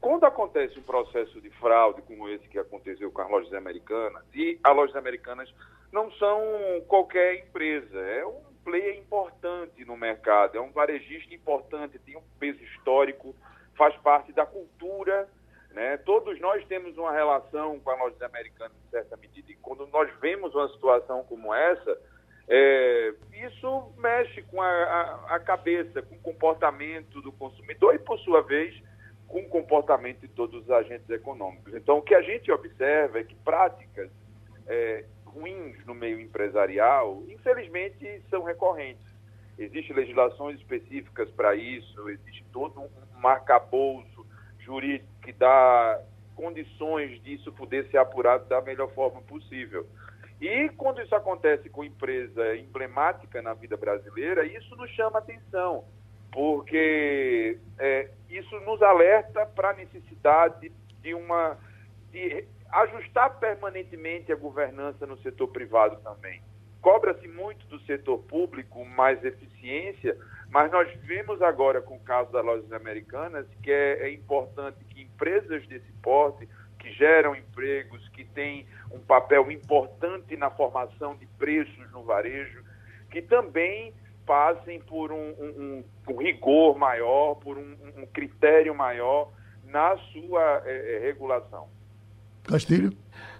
quando acontece um processo de fraude como esse que aconteceu com as lojas americanas, e as lojas americanas não são qualquer empresa, é um player importante no mercado, é um varejista importante, tem um peso histórico, faz parte da cultura. Né? Todos nós temos uma relação com as lojas americanas, em certa medida, e quando nós vemos uma situação como essa, é, isso mexe com a, a, a, cabeça, com o comportamento do consumidor e, por sua vez, com o comportamento de todos os agentes econômicos. Então, o que a gente observa é que práticas é, ruins no meio empresarial, infelizmente, são recorrentes. Existem legislações específicas para isso, existe todo um arcabouço jurídico que dá condições disso poder ser apurado da melhor forma possível. E quando isso acontece com empresa emblemática na vida brasileira, isso nos chama atenção, porque é, isso nos alerta para a necessidade de uma de ajustar permanentemente a governança no setor privado também. Cobra-se muito do setor público mais eficiência, mas nós vemos agora com o caso das lojas americanas que é, é importante que empresas desse porte, que geram empregos, que têm um papel importante na formação de preços no varejo, que também passem por um, um, um rigor maior, por um, um, critério maior na sua é, regulação. Castilho.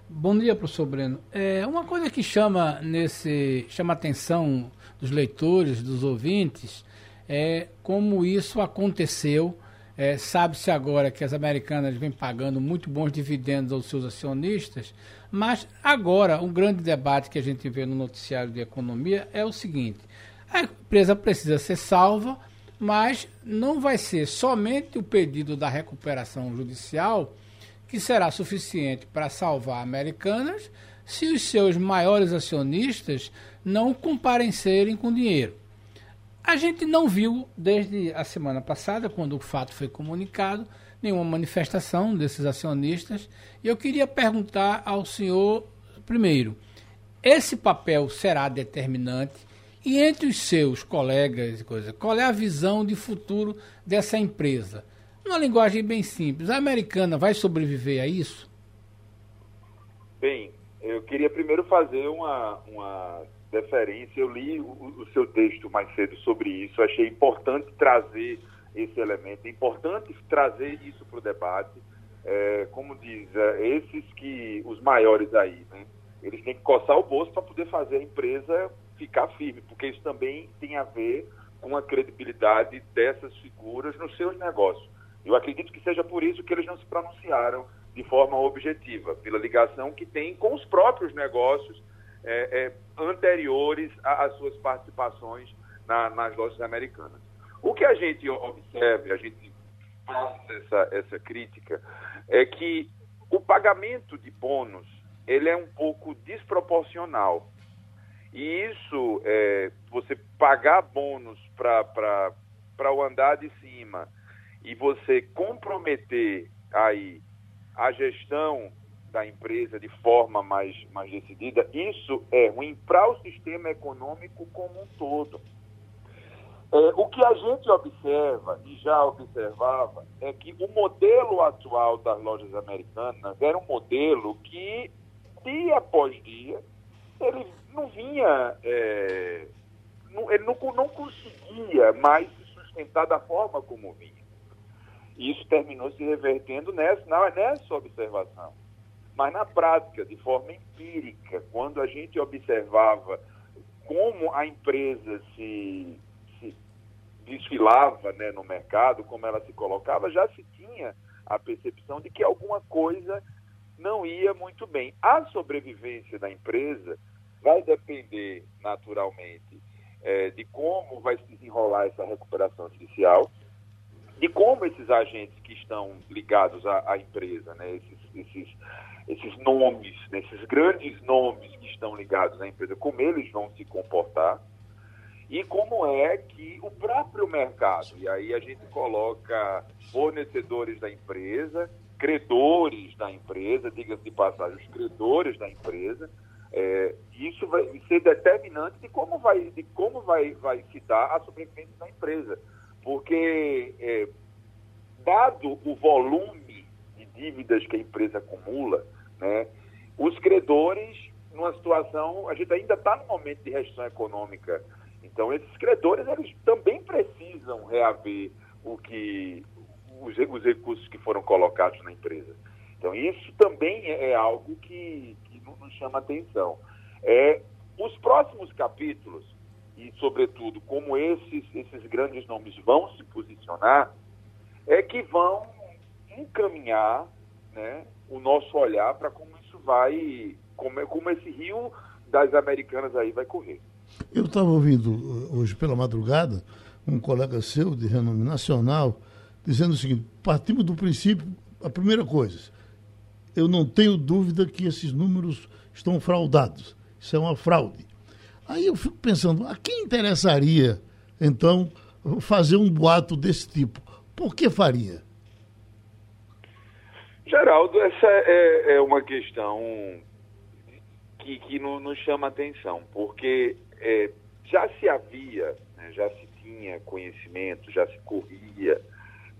Bom dia, professor Breno. É, uma coisa que chama nesse chama a atenção dos leitores, dos ouvintes, é como isso aconteceu. É, Sabe-se agora que as americanas vêm pagando muito bons dividendos aos seus acionistas, mas agora um grande debate que a gente vê no noticiário de economia é o seguinte: a empresa precisa ser salva, mas não vai ser somente o pedido da recuperação judicial que será suficiente para salvar Americanas se os seus maiores acionistas não comparecerem com dinheiro. A gente não viu desde a semana passada, quando o fato foi comunicado, nenhuma manifestação desses acionistas. E eu queria perguntar ao senhor, primeiro, esse papel será determinante? E entre os seus colegas coisa, qual é a visão de futuro dessa empresa? Uma linguagem bem simples. A americana vai sobreviver a isso? Bem, eu queria primeiro fazer uma, uma deferência. Eu li o, o seu texto mais cedo sobre isso. Achei importante trazer esse elemento. É importante trazer isso para o debate. É, como diz, é, esses que, os maiores aí, né, eles têm que coçar o bolso para poder fazer a empresa ficar firme, porque isso também tem a ver com a credibilidade dessas figuras nos seus negócios. Eu acredito que seja por isso que eles não se pronunciaram de forma objetiva, pela ligação que tem com os próprios negócios é, é, anteriores às suas participações na, nas lojas americanas. O que a gente observa, a gente faz essa, essa crítica, é que o pagamento de bônus ele é um pouco desproporcional. E isso, é, você pagar bônus para o andar de cima e você comprometer aí a gestão da empresa de forma mais, mais decidida, isso é ruim para o sistema econômico como um todo. É, o que a gente observa e já observava é que o modelo atual das lojas americanas era um modelo que, dia após dia, ele não vinha, é, não, ele não, não conseguia mais se sustentar da forma como vinha. E isso terminou se revertendo nessa, nessa observação. Mas na prática, de forma empírica, quando a gente observava como a empresa se, se desfilava né, no mercado, como ela se colocava, já se tinha a percepção de que alguma coisa não ia muito bem. A sobrevivência da empresa vai depender, naturalmente, é, de como vai se desenrolar essa recuperação judicial de como esses agentes que estão ligados à, à empresa, né, esses, esses, esses nomes, né, esses grandes nomes que estão ligados à empresa, como eles vão se comportar e como é que o próprio mercado, e aí a gente coloca fornecedores da empresa, credores da empresa, diga-se de passagem, os credores da empresa, é, isso vai ser determinante de como vai, de como vai, vai se dar a sobrevivência da empresa porque, é, dado o volume dívidas que a empresa acumula, né? Os credores, numa situação, a gente ainda está no momento de restrição econômica, então esses credores eles também precisam reaver o que os, os recursos que foram colocados na empresa. Então isso também é, é algo que, que nos chama atenção. É, os próximos capítulos e, sobretudo, como esses, esses grandes nomes vão se posicionar, é que vão encaminhar né, o nosso olhar para como isso vai, como, como esse rio das americanas aí vai correr. Eu estava ouvindo uh, hoje pela madrugada um colega seu de renome nacional dizendo o seguinte: partimos do princípio, a primeira coisa, eu não tenho dúvida que esses números estão fraudados. Isso é uma fraude. Aí eu fico pensando, a quem interessaria, então, fazer um boato desse tipo? Por que faria? Geraldo, essa é, é uma questão que, que nos chama atenção, porque é, já se havia, né, já se tinha conhecimento, já se corria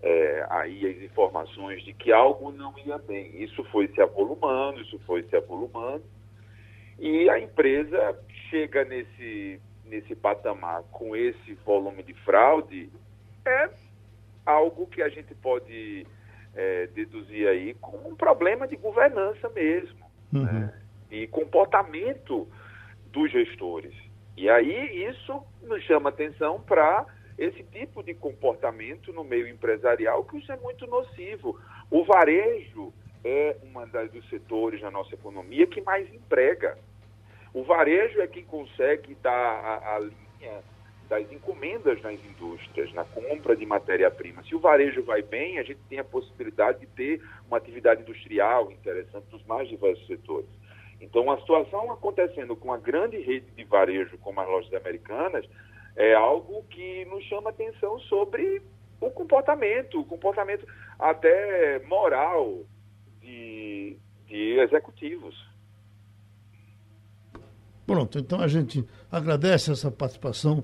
é, aí as informações de que algo não ia bem. Isso foi se avolumando, isso foi se avolumando, e a empresa chega nesse, nesse patamar com esse volume de fraude, é algo que a gente pode é, deduzir aí como um problema de governança mesmo, uhum. né? e comportamento dos gestores. E aí isso nos chama atenção para esse tipo de comportamento no meio empresarial, que isso é muito nocivo. O varejo é um dos setores na nossa economia que mais emprega. O varejo é quem consegue dar a, a linha das encomendas nas indústrias, na compra de matéria-prima. Se o varejo vai bem, a gente tem a possibilidade de ter uma atividade industrial interessante nos mais diversos setores. Então, a situação acontecendo com a grande rede de varejo como as lojas americanas é algo que nos chama atenção sobre o comportamento, o comportamento até moral de, de executivos. Pronto, então a gente agradece essa participação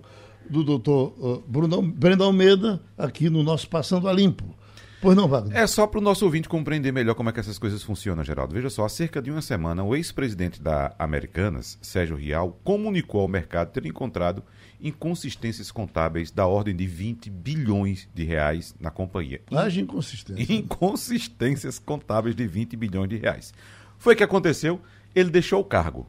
do doutor Bruno, Brenda Almeida aqui no nosso Passando a Limpo. Pois não, Wagner? É só para o nosso ouvinte compreender melhor como é que essas coisas funcionam, Geraldo. Veja só, há cerca de uma semana, o ex-presidente da Americanas, Sérgio Rial, comunicou ao mercado ter encontrado inconsistências contábeis da ordem de 20 bilhões de reais na companhia. Haja inconsistência. Inconsistências contábeis de 20 bilhões de reais. Foi o que aconteceu, ele deixou o cargo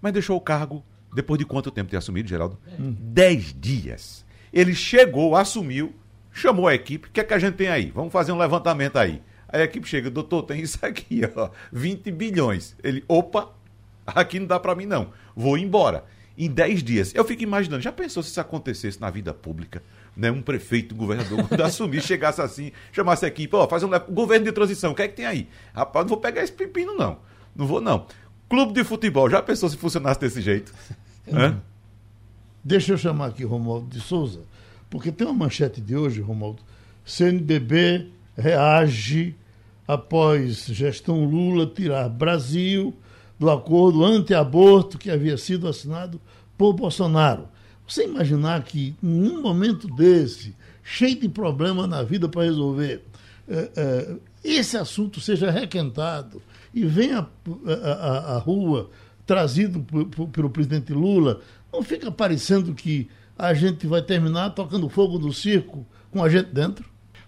mas deixou o cargo depois de quanto tempo ter assumido, Geraldo? Hum. Dez dias. Ele chegou, assumiu, chamou a equipe. O que é que a gente tem aí? Vamos fazer um levantamento aí. Aí a equipe chega, doutor, tem isso aqui, ó, 20 bilhões. Ele, opa, aqui não dá para mim não, vou embora. Em 10 dias. Eu fico imaginando, já pensou se isso acontecesse na vida pública? Né? Um prefeito, um governador, quando assumir, chegasse assim, chamasse a equipe, ó, faz um governo de transição, o que é que tem aí? Rapaz, não vou pegar esse pepino não. Não vou não. Clube de futebol, já pensou se funcionasse desse jeito? Deixa eu chamar aqui Romualdo de Souza, porque tem uma manchete de hoje, Romualdo. CNBB reage após gestão Lula tirar Brasil do acordo anti-aborto que havia sido assinado por Bolsonaro. Você imaginar que, num momento desse, cheio de problema na vida para resolver, é, é, esse assunto seja requentado e venha a, a, rua trazido pelo presidente Lula, não fica parecendo que a gente vai terminar tocando fogo no circo com a gente dentro?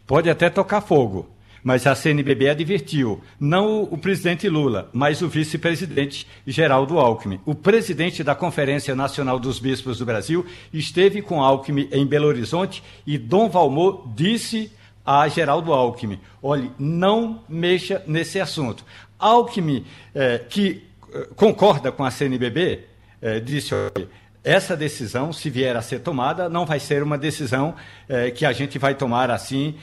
Pode até tocar fogo, mas a CNBB advertiu, não o, o presidente Lula, mas o vice-presidente Geraldo Alckmin. O presidente da Conferência Nacional dos Bispos do Brasil esteve com Alckmin em Belo Horizonte e Dom Valmor disse a Geraldo Alckmin: olhe, não mexa nesse assunto. Alckmin, eh, que eh, concorda com a CNBB, eh, disse: olha, essa decisão, se vier a ser tomada, não vai ser uma decisão que a gente vai tomar assim,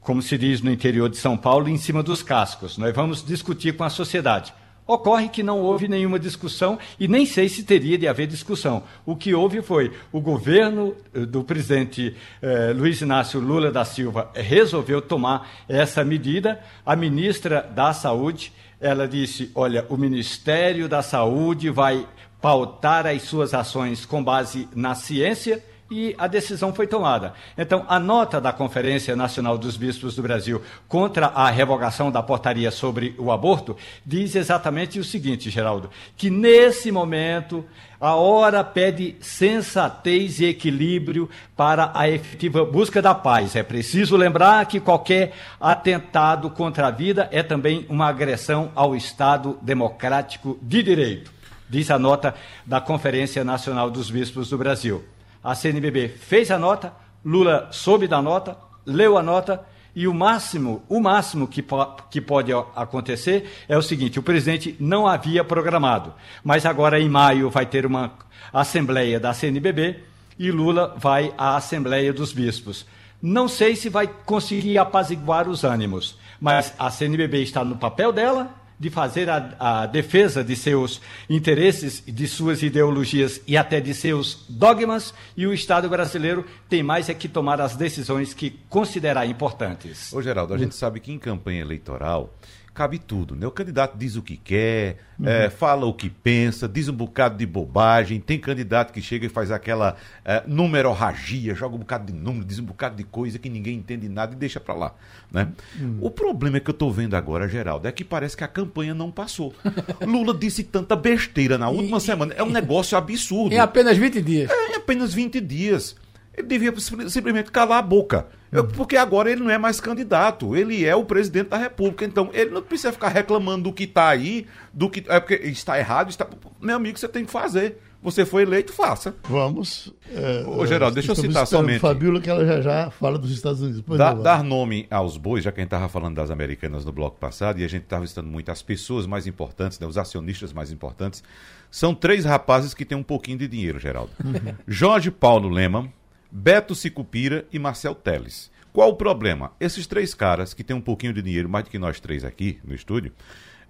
como se diz no interior de São Paulo, em cima dos cascos. Nós vamos discutir com a sociedade. Ocorre que não houve nenhuma discussão e nem sei se teria de haver discussão. O que houve foi o governo eh, do presidente eh, Luiz Inácio Lula da Silva resolveu tomar essa medida. A ministra da Saúde, ela disse: olha, o Ministério da Saúde vai pautar as suas ações com base na ciência e a decisão foi tomada. Então, a nota da Conferência Nacional dos Bispos do Brasil contra a revogação da portaria sobre o aborto diz exatamente o seguinte, Geraldo, que nesse momento a hora pede sensatez e equilíbrio para a efetiva busca da paz. É preciso lembrar que qualquer atentado contra a vida é também uma agressão ao Estado democrático de direito, diz a nota da Conferência Nacional dos Bispos do Brasil. A CNBB fez a nota, Lula soube da nota, leu a nota e o máximo, o máximo que, po que pode acontecer é o seguinte: o presidente não havia programado, mas agora em maio vai ter uma assembleia da CNBB e Lula vai à Assembleia dos Bispos. Não sei se vai conseguir apaziguar os ânimos, mas a CNBB está no papel dela de fazer a, a, defesa de seus interesses, de suas ideologias e até de seus dogmas, e o Estado brasileiro tem mais é que tomar as decisões que considerar importantes. Ô Geraldo, a gente sabe que em campanha eleitoral cabe tudo, né? O candidato diz o que quer, uhum. é, fala o que pensa, diz um bocado de bobagem. Tem candidato que chega e faz aquela é, numerorragia, joga um bocado de número, diz um bocado de coisa que ninguém entende nada e deixa para lá, né? Uhum. O problema que eu tô vendo agora, Geraldo, é que parece que a campanha não passou. Lula disse tanta besteira na última e, semana, é um negócio absurdo. Em apenas 20 dias. É, em apenas 20 dias. Ele devia simplesmente calar a boca. Porque agora ele não é mais candidato, ele é o presidente da República. Então, ele não precisa ficar reclamando do que está aí, do que. É porque está errado, está. Meu amigo, você tem que fazer. Você foi eleito, faça. Vamos. É, Ô, Geraldo, deixa eu citar somente. Fabíola, que ela já já fala dos Estados Unidos. Da, dar nome aos bois, já que a gente estava falando das americanas no bloco passado, e a gente estava visitando muito as pessoas mais importantes, né, os acionistas mais importantes. São três rapazes que têm um pouquinho de dinheiro, Geraldo. Uhum. Jorge Paulo Leman Beto Sicupira e Marcel Teles. Qual o problema? Esses três caras, que têm um pouquinho de dinheiro, mais do que nós três aqui no estúdio,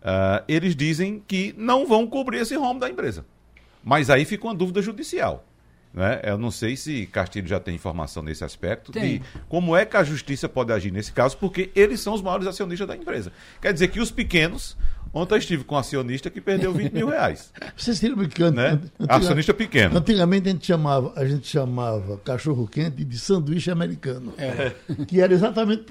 uh, eles dizem que não vão cobrir esse rombo da empresa. Mas aí fica uma dúvida judicial. Né? Eu não sei se Castilho já tem informação nesse aspecto tem. de como é que a justiça pode agir nesse caso, porque eles são os maiores acionistas da empresa. Quer dizer que os pequenos Ontem eu estive com um acionista que perdeu 20 mil reais. Vocês viram que né? acionista pequeno. Antigamente a gente chamava, a gente chamava cachorro quente de sanduíche americano. É. Que era exatamente.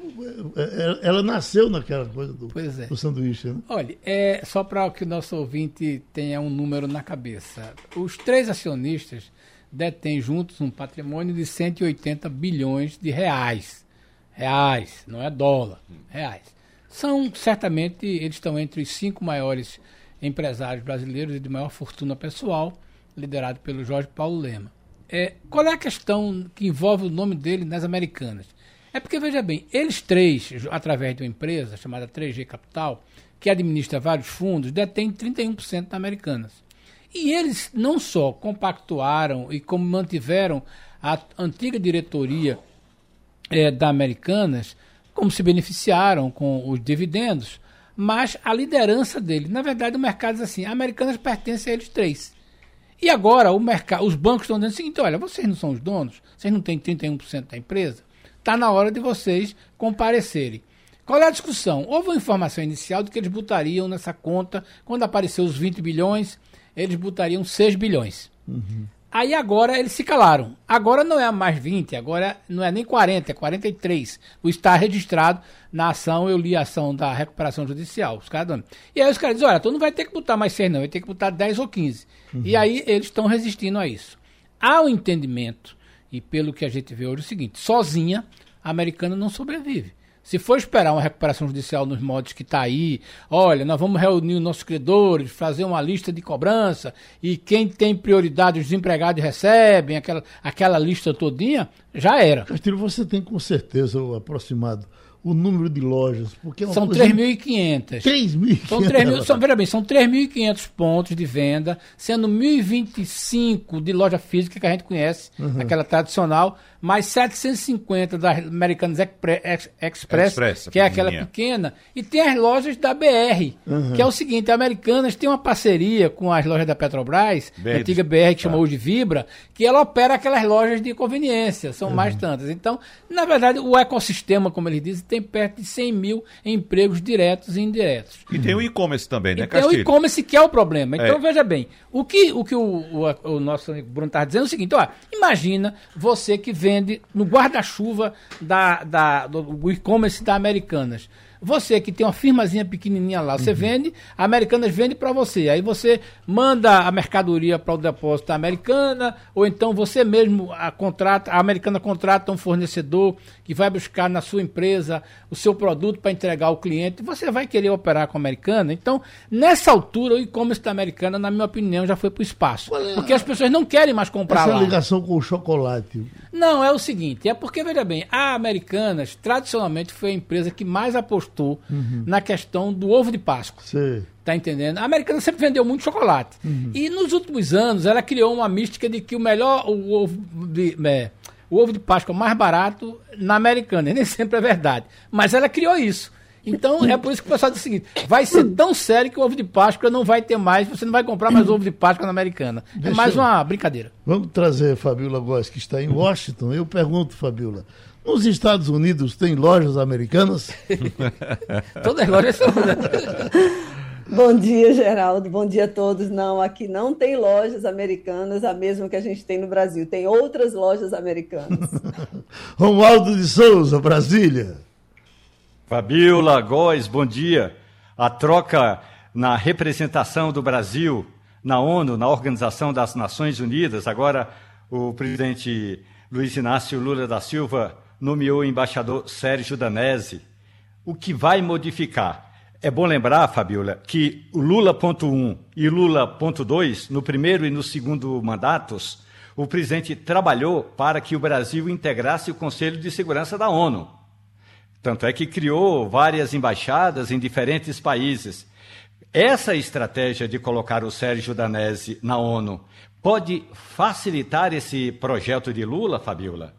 É, é, ela nasceu naquela coisa do, é. do sanduíche. Né? Olha, é, só para que o nosso ouvinte tenha um número na cabeça. Os três acionistas detêm juntos um patrimônio de 180 bilhões de reais. Reais, não é dólar, reais. São, certamente, eles estão entre os cinco maiores empresários brasileiros e de maior fortuna pessoal, liderado pelo Jorge Paulo Lema. É, qual é a questão que envolve o nome dele nas Americanas? É porque, veja bem, eles três, através de uma empresa chamada 3G Capital, que administra vários fundos, detêm 31% da Americanas. E eles não só compactuaram e como mantiveram a antiga diretoria é, da Americanas, como se beneficiaram com os dividendos, mas a liderança dele, na verdade, o mercado diz assim: a Americanas pertence a eles três. E agora o mercado, os bancos estão dizendo o seguinte: olha, vocês não são os donos, vocês não têm 31% da empresa, está na hora de vocês comparecerem. Qual é a discussão? Houve uma informação inicial de que eles botariam nessa conta, quando apareceu os 20 bilhões, eles botariam 6 bilhões. Uhum. Aí agora eles se calaram. Agora não é mais 20, agora não é nem 40, é 43. O está registrado na ação, eu li a ação da recuperação judicial. Os caras dando. E aí os caras dizem, olha, tu não vai ter que botar mais 6 não, vai ter que botar 10 ou 15. Uhum. E aí eles estão resistindo a isso. Há um entendimento, e pelo que a gente vê hoje, é o seguinte, sozinha, a americana não sobrevive. Se for esperar uma recuperação judicial nos modos que está aí, olha, nós vamos reunir os nossos credores, fazer uma lista de cobrança e quem tem prioridade, os desempregados recebem, aquela, aquela lista todinha, já era. Castilho, você tem com certeza o aproximado o número de lojas. Porque é são 3.500. 3.500. São 3.000, são, veja bem, são 3.500 pontos de venda, sendo 1.025 de loja física que a gente conhece, uhum. aquela tradicional, mais 750 da Americanas Express, Express que é aquela pequena, e tem as lojas da BR, uhum. que é o seguinte, a Americanas tem uma parceria com as lojas da Petrobras, BR, a antiga BR que tá. chamou de Vibra, que ela opera aquelas lojas de conveniência, são uhum. mais tantas. Então, na verdade, o ecossistema, como eles dizem, tem perto de 100 mil empregos diretos e indiretos. E tem o e-commerce também, né, e Castilho? Tem o e-commerce que é o problema. Então, é. veja bem, o que o, que o, o, o nosso Bruno está dizendo é o seguinte, ó, imagina você que vende no guarda-chuva da, da, do e-commerce da Americanas. Você que tem uma firmazinha pequenininha lá, você uhum. vende, a Americanas vende para você. Aí você manda a mercadoria para o depósito da Americana, ou então você mesmo a contrata, a Americana contrata um fornecedor que vai buscar na sua empresa o seu produto para entregar ao cliente. Você vai querer operar com a Americana. Então, nessa altura, o e-commerce da Americana, na minha opinião, já foi para o espaço. É? Porque as pessoas não querem mais comprar Essa lá. Essa ligação com o chocolate. Não, é o seguinte, é porque, veja bem, a Americanas, tradicionalmente, foi a empresa que mais apostou uhum. na questão do ovo de Páscoa. Sim. Tá entendendo? A americana sempre vendeu muito chocolate. Uhum. E nos últimos anos ela criou uma mística de que o melhor o ovo de, é, o ovo de Páscoa mais barato na americana. Nem sempre é verdade. Mas ela criou isso. Então é por isso que o pessoal diz o seguinte: vai ser tão sério que o ovo de Páscoa não vai ter mais, você não vai comprar mais ovo de Páscoa na americana. É Deixa é mais uma brincadeira. Vamos trazer Fabiola Góes, que está em Washington. Eu pergunto, Fabiola, nos Estados Unidos tem lojas americanas? Todas as lojas são. Bom dia, Geraldo. Bom dia a todos. Não, aqui não tem lojas americanas, a mesma que a gente tem no Brasil. Tem outras lojas americanas. Romualdo de Souza, Brasília. Fabiola, Góes, bom dia. A troca na representação do Brasil na ONU, na Organização das Nações Unidas, agora o presidente Luiz Inácio Lula da Silva nomeou o embaixador Sérgio Danese, o que vai modificar. É bom lembrar, Fabiola, que o Lula.1 e Lula.2, no primeiro e no segundo mandatos, o presidente trabalhou para que o Brasil integrasse o Conselho de Segurança da ONU. Tanto é que criou várias embaixadas em diferentes países. Essa estratégia de colocar o Sérgio Danese na ONU pode facilitar esse projeto de Lula, Fabiola?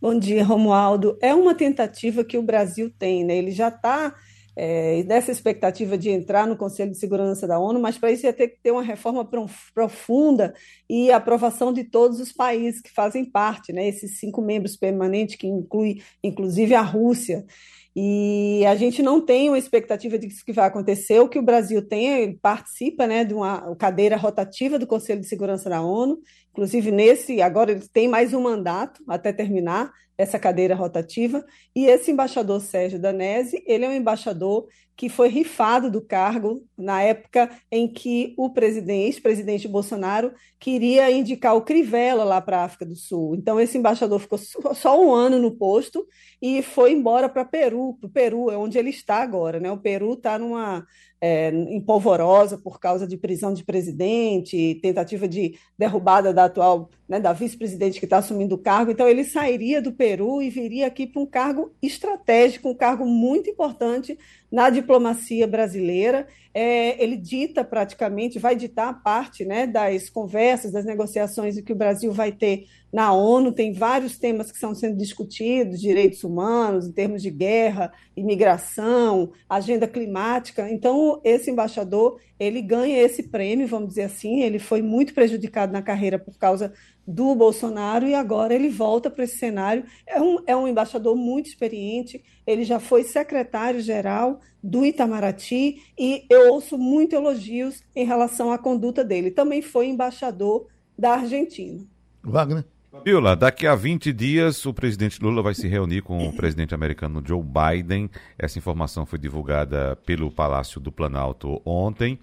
Bom dia, Romualdo. É uma tentativa que o Brasil tem, né? Ele já está é, nessa expectativa de entrar no Conselho de Segurança da ONU, mas para isso ia ter que ter uma reforma profunda e aprovação de todos os países que fazem parte, né? Esses cinco membros permanentes, que inclui inclusive a Rússia. E a gente não tem uma expectativa de que isso que vai acontecer. O que o Brasil tem, ele participa né, de uma cadeira rotativa do Conselho de Segurança da ONU. Inclusive, nesse, agora ele tem mais um mandato até terminar essa cadeira rotativa. E esse embaixador Sérgio Danese, ele é um embaixador que foi rifado do cargo na época em que o presidente, ex-presidente Bolsonaro, queria indicar o Crivella lá para a África do Sul. Então, esse embaixador ficou só um ano no posto e foi embora para Peru, o Peru, é onde ele está agora. Né? O Peru está numa é, em polvorosa por causa de prisão de presidente, tentativa de derrubada da atual, né, da vice-presidente que está assumindo o cargo. Então, ele sairia do Peru e viria aqui para um cargo estratégico, um cargo muito importante na diplomacia brasileira. É, ele dita praticamente, vai ditar parte né, das conversas, das negociações que o Brasil vai ter na ONU. Tem vários temas que estão sendo discutidos: direitos humanos, em termos de guerra, imigração, agenda climática. Então, esse embaixador ele ganha esse prêmio, vamos dizer assim. Ele foi muito prejudicado na carreira por causa do Bolsonaro e agora ele volta para esse cenário. É um, é um embaixador muito experiente, ele já foi secretário-geral do Itamaraty e eu ouço muito elogios em relação à conduta dele. Também foi embaixador da Argentina. Wagner. Fabiola, daqui a 20 dias o presidente Lula vai se reunir com o presidente americano Joe Biden. Essa informação foi divulgada pelo Palácio do Planalto ontem.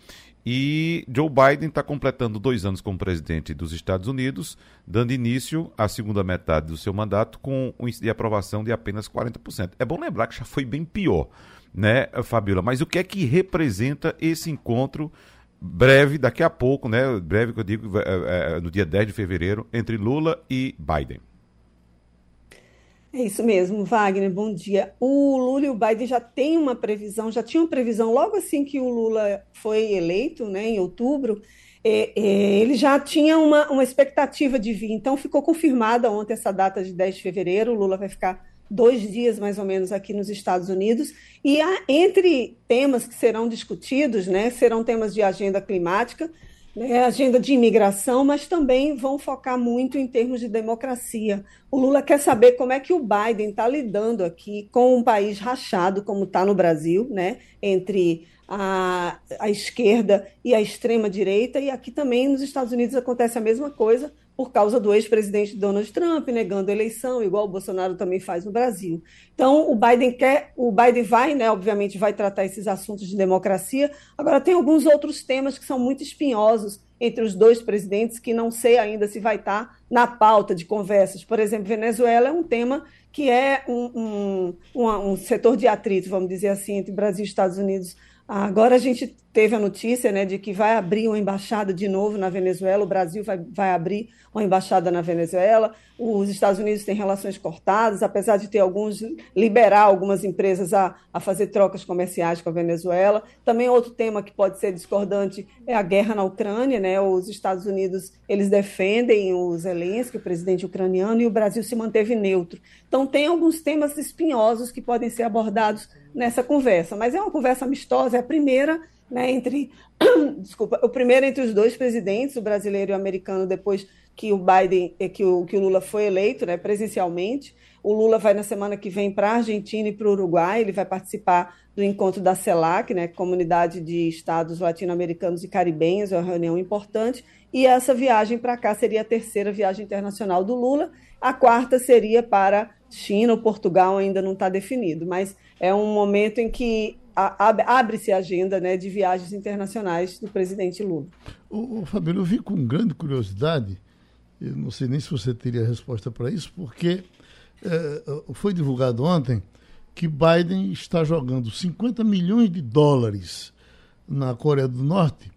E Joe Biden está completando dois anos como presidente dos Estados Unidos, dando início à segunda metade do seu mandato com um índice de aprovação de apenas 40%. É bom lembrar que já foi bem pior, né, Fabiola? Mas o que é que representa esse encontro breve, daqui a pouco, né? Breve que eu digo, é, é, no dia 10 de fevereiro, entre Lula e Biden? É isso mesmo, Wagner, bom dia. O Lula e o Biden já têm uma previsão, já tinham previsão logo assim que o Lula foi eleito, né, em outubro, é, é, ele já tinha uma, uma expectativa de vir, então ficou confirmada ontem essa data de 10 de fevereiro, o Lula vai ficar dois dias mais ou menos aqui nos Estados Unidos, e há, entre temas que serão discutidos, né, serão temas de agenda climática, né, agenda de imigração, mas também vão focar muito em termos de democracia. O Lula quer saber como é que o Biden está lidando aqui com um país rachado, como está no Brasil, né, entre a, a esquerda e a extrema-direita, e aqui também nos Estados Unidos acontece a mesma coisa, por causa do ex-presidente Donald Trump negando a eleição, igual o Bolsonaro também faz no Brasil. Então, o Biden quer, o Biden vai, né, obviamente, vai tratar esses assuntos de democracia. Agora, tem alguns outros temas que são muito espinhosos entre os dois presidentes, que não sei ainda se vai estar na pauta de conversas. Por exemplo, Venezuela é um tema que é um, um, um, um setor de atrito, vamos dizer assim, entre Brasil e Estados Unidos Agora a gente teve a notícia né, de que vai abrir uma embaixada de novo na Venezuela, o Brasil vai, vai abrir uma embaixada na Venezuela, os Estados Unidos têm relações cortadas, apesar de ter alguns, liberar algumas empresas a, a fazer trocas comerciais com a Venezuela. Também outro tema que pode ser discordante é a guerra na Ucrânia, né? os Estados Unidos eles defendem o Zelensky, o presidente ucraniano, e o Brasil se manteve neutro. Então tem alguns temas espinhosos que podem ser abordados nessa conversa, mas é uma conversa amistosa, é a primeira né, entre desculpa, o primeiro entre os dois presidentes, o brasileiro e o americano, depois que o Biden, eh, que o, que o Lula foi eleito, né, presencialmente. O Lula vai na semana que vem para a Argentina e para o Uruguai, ele vai participar do encontro da CELAC, né, Comunidade de Estados Latino-Americanos e Caribenhos, é uma reunião importante, e essa viagem para cá seria a terceira viagem internacional do Lula, a quarta seria para China ou Portugal, ainda não está definido, mas é um momento em que abre-se a agenda né, de viagens internacionais do presidente Lula. O Fabíola, eu vi com grande curiosidade, eu não sei nem se você teria resposta para isso, porque é, foi divulgado ontem que Biden está jogando 50 milhões de dólares na Coreia do Norte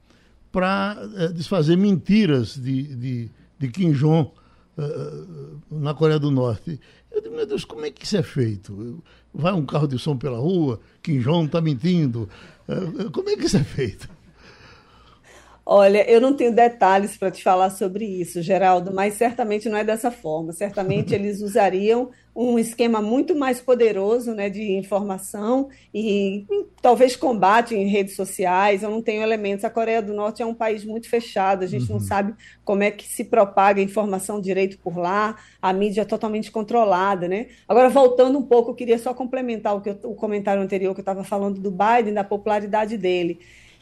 para é, desfazer mentiras de, de, de Kim Jong é, na Coreia do Norte. Eu digo, meu Deus, como é que isso é feito? Vai um carro de som pela rua, Kim Jong está mentindo. É, como é que isso é feito? Olha, eu não tenho detalhes para te falar sobre isso, Geraldo, mas certamente não é dessa forma. Certamente eles usariam um esquema muito mais poderoso né, de informação e, e talvez combate em redes sociais. Eu não tenho elementos. A Coreia do Norte é um país muito fechado, a gente uhum. não sabe como é que se propaga a informação direito por lá, a mídia é totalmente controlada. Né? Agora, voltando um pouco, eu queria só complementar o, que eu, o comentário anterior que eu estava falando do Biden, da popularidade dele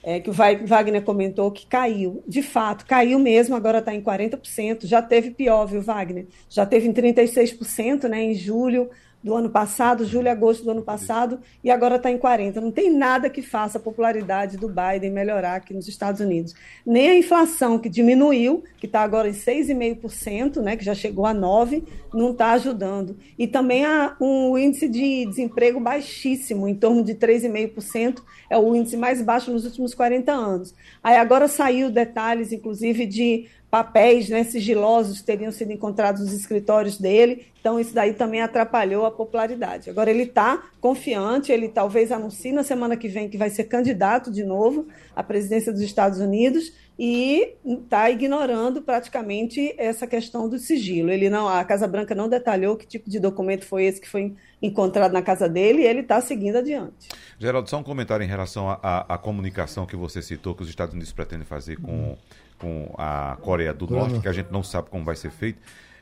é, que o Wagner comentou que caiu. De fato, caiu mesmo, agora está em 40%. Já teve pior, viu, Wagner? Já teve em 36% né, em julho, do ano passado, julho e agosto do ano passado, e agora está em 40. Não tem nada que faça a popularidade do Biden melhorar aqui nos Estados Unidos. Nem a inflação, que diminuiu, que está agora em 6,5%, né, que já chegou a 9%, não está ajudando. E também há um índice de desemprego baixíssimo, em torno de 3,5%, é o índice mais baixo nos últimos 40 anos. Aí agora saiu detalhes, inclusive, de papéis né, sigilosos teriam sido encontrados nos escritórios dele, então isso daí também atrapalhou a popularidade. Agora ele está confiante, ele talvez anuncie na semana que vem que vai ser candidato de novo à presidência dos Estados Unidos e está ignorando praticamente essa questão do sigilo. Ele não, a Casa Branca não detalhou que tipo de documento foi esse que foi encontrado na casa dele e ele está seguindo adiante. Geraldo, só um comentário em relação à comunicação que você citou que os Estados Unidos pretendem fazer com uhum com a Coreia do Norte, que a gente não sabe como vai ser feito,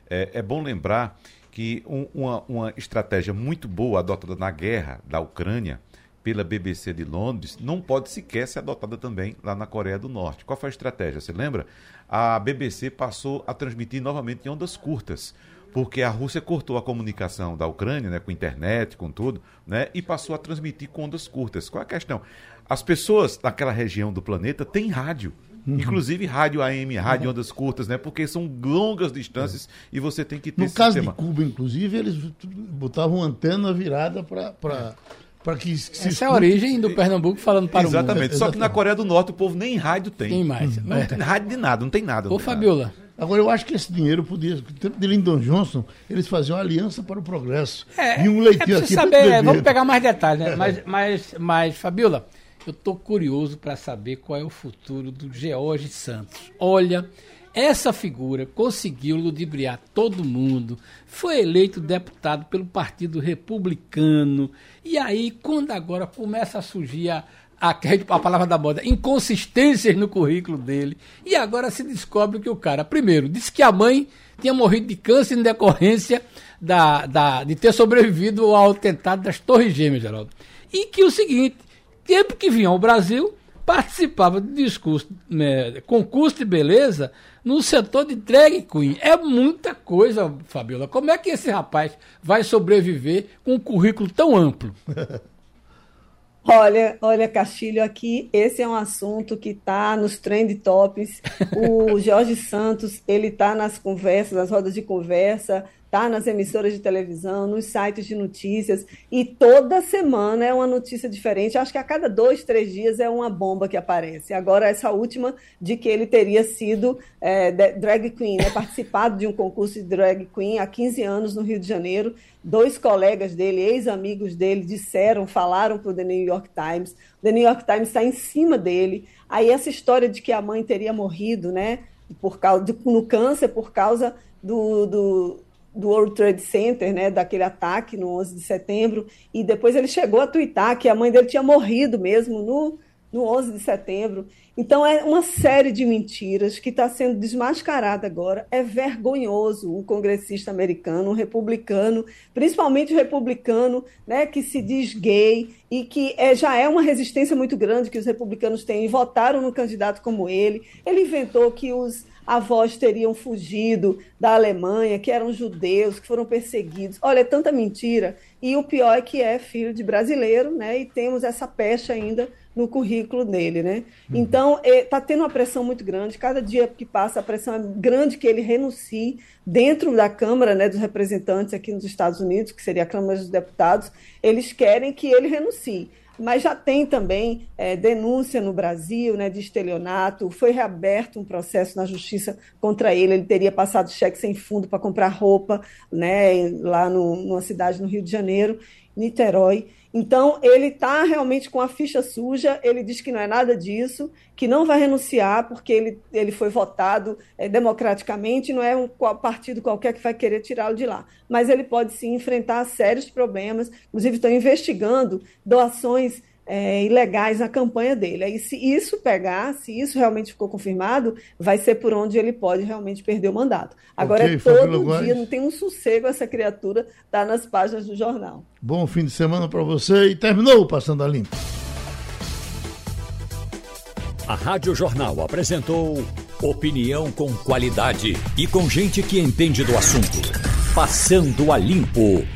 é, é bom lembrar que um, uma, uma estratégia muito boa adotada na guerra da Ucrânia pela BBC de Londres não pode sequer ser adotada também lá na Coreia do Norte. Qual foi a estratégia? Você lembra? A BBC passou a transmitir novamente em ondas curtas porque a Rússia cortou a comunicação da Ucrânia, né, com internet, com tudo, né, e passou a transmitir com ondas curtas. Qual é a questão? As pessoas naquela região do planeta têm rádio. Uhum. Inclusive rádio AM, rádio uhum. ondas curtas, né? Porque são longas distâncias é. e você tem que ter No caso sistema. de Cuba, inclusive, eles botavam antena virada para para que se Essa é a origem do Pernambuco falando para Exatamente. o mundo. Exatamente. Só que na Coreia do Norte o povo nem rádio tem. Tem mais. Não é. tem rádio de nada, não tem nada. Ô, Fabiola. Agora, eu acho que esse dinheiro podia. No tempo de Lyndon Johnson, eles faziam aliança para o progresso. É, e um leitinho é aqui. Saber, vamos pegar mais detalhes, né? mas, mas, mas, Fabiola, eu estou curioso para saber qual é o futuro do George Santos. Olha, essa figura conseguiu ludibriar todo mundo, foi eleito deputado pelo Partido Republicano, e aí, quando agora começa a surgir a, a, a palavra da moda, inconsistências no currículo dele. E agora se descobre que o cara, primeiro, disse que a mãe tinha morrido de câncer em decorrência da, da, de ter sobrevivido ao atentado das Torres Gêmeas, Geraldo. E que o seguinte, tempo que vinha ao Brasil, participava de discurso, né, concurso de beleza no setor de drag queen. É muita coisa, Fabiola. Como é que esse rapaz vai sobreviver com um currículo tão amplo? Olha, olha, Castilho, aqui esse é um assunto que está nos trend tops. O Jorge Santos, ele está nas conversas, nas rodas de conversa, tá nas emissoras de televisão, nos sites de notícias, e toda semana é uma notícia diferente. Acho que a cada dois, três dias é uma bomba que aparece. Agora, essa última de que ele teria sido é, drag queen, né, participado de um concurso de drag queen há 15 anos no Rio de Janeiro. Dois colegas dele, ex-amigos dele, disseram, falaram para o The New York Times. O The New York Times está em cima dele. Aí essa história de que a mãe teria morrido, né, por causa de, no câncer por causa do, do do World Trade Center, né, daquele ataque no 11 de setembro, e depois ele chegou a twittar que a mãe dele tinha morrido mesmo no, no 11 de setembro. Então é uma série de mentiras que está sendo desmascarada agora. É vergonhoso um congressista americano, um republicano, principalmente o republicano, né, que se diz gay e que é, já é uma resistência muito grande que os republicanos têm e votaram no candidato como ele. Ele inventou que os avós teriam fugido da Alemanha, que eram judeus, que foram perseguidos. Olha, é tanta mentira. E o pior é que é filho de brasileiro, né? E temos essa pecha ainda no currículo dele, né? Uhum. Então, está tendo uma pressão muito grande. Cada dia que passa, a pressão é grande que ele renuncie dentro da Câmara né, dos Representantes aqui nos Estados Unidos, que seria a Câmara dos Deputados. Eles querem que ele renuncie mas já tem também é, denúncia no Brasil né, de estelionato. Foi reaberto um processo na justiça contra ele. Ele teria passado cheque sem fundo para comprar roupa né, lá no, numa cidade no Rio de Janeiro, Niterói. Então, ele está realmente com a ficha suja, ele diz que não é nada disso, que não vai renunciar porque ele, ele foi votado é, democraticamente, não é um partido qualquer que vai querer tirá-lo de lá. Mas ele pode sim enfrentar sérios problemas, inclusive estão investigando doações é, ilegais na campanha dele. Aí, se isso pegar, se isso realmente ficou confirmado, vai ser por onde ele pode realmente perder o mandato. Agora okay, é todo dia, não tem um sossego essa criatura, está nas páginas do jornal. Bom fim de semana para você e terminou o Passando a Limpo. A Rádio Jornal apresentou opinião com qualidade e com gente que entende do assunto. Passando a Limpo.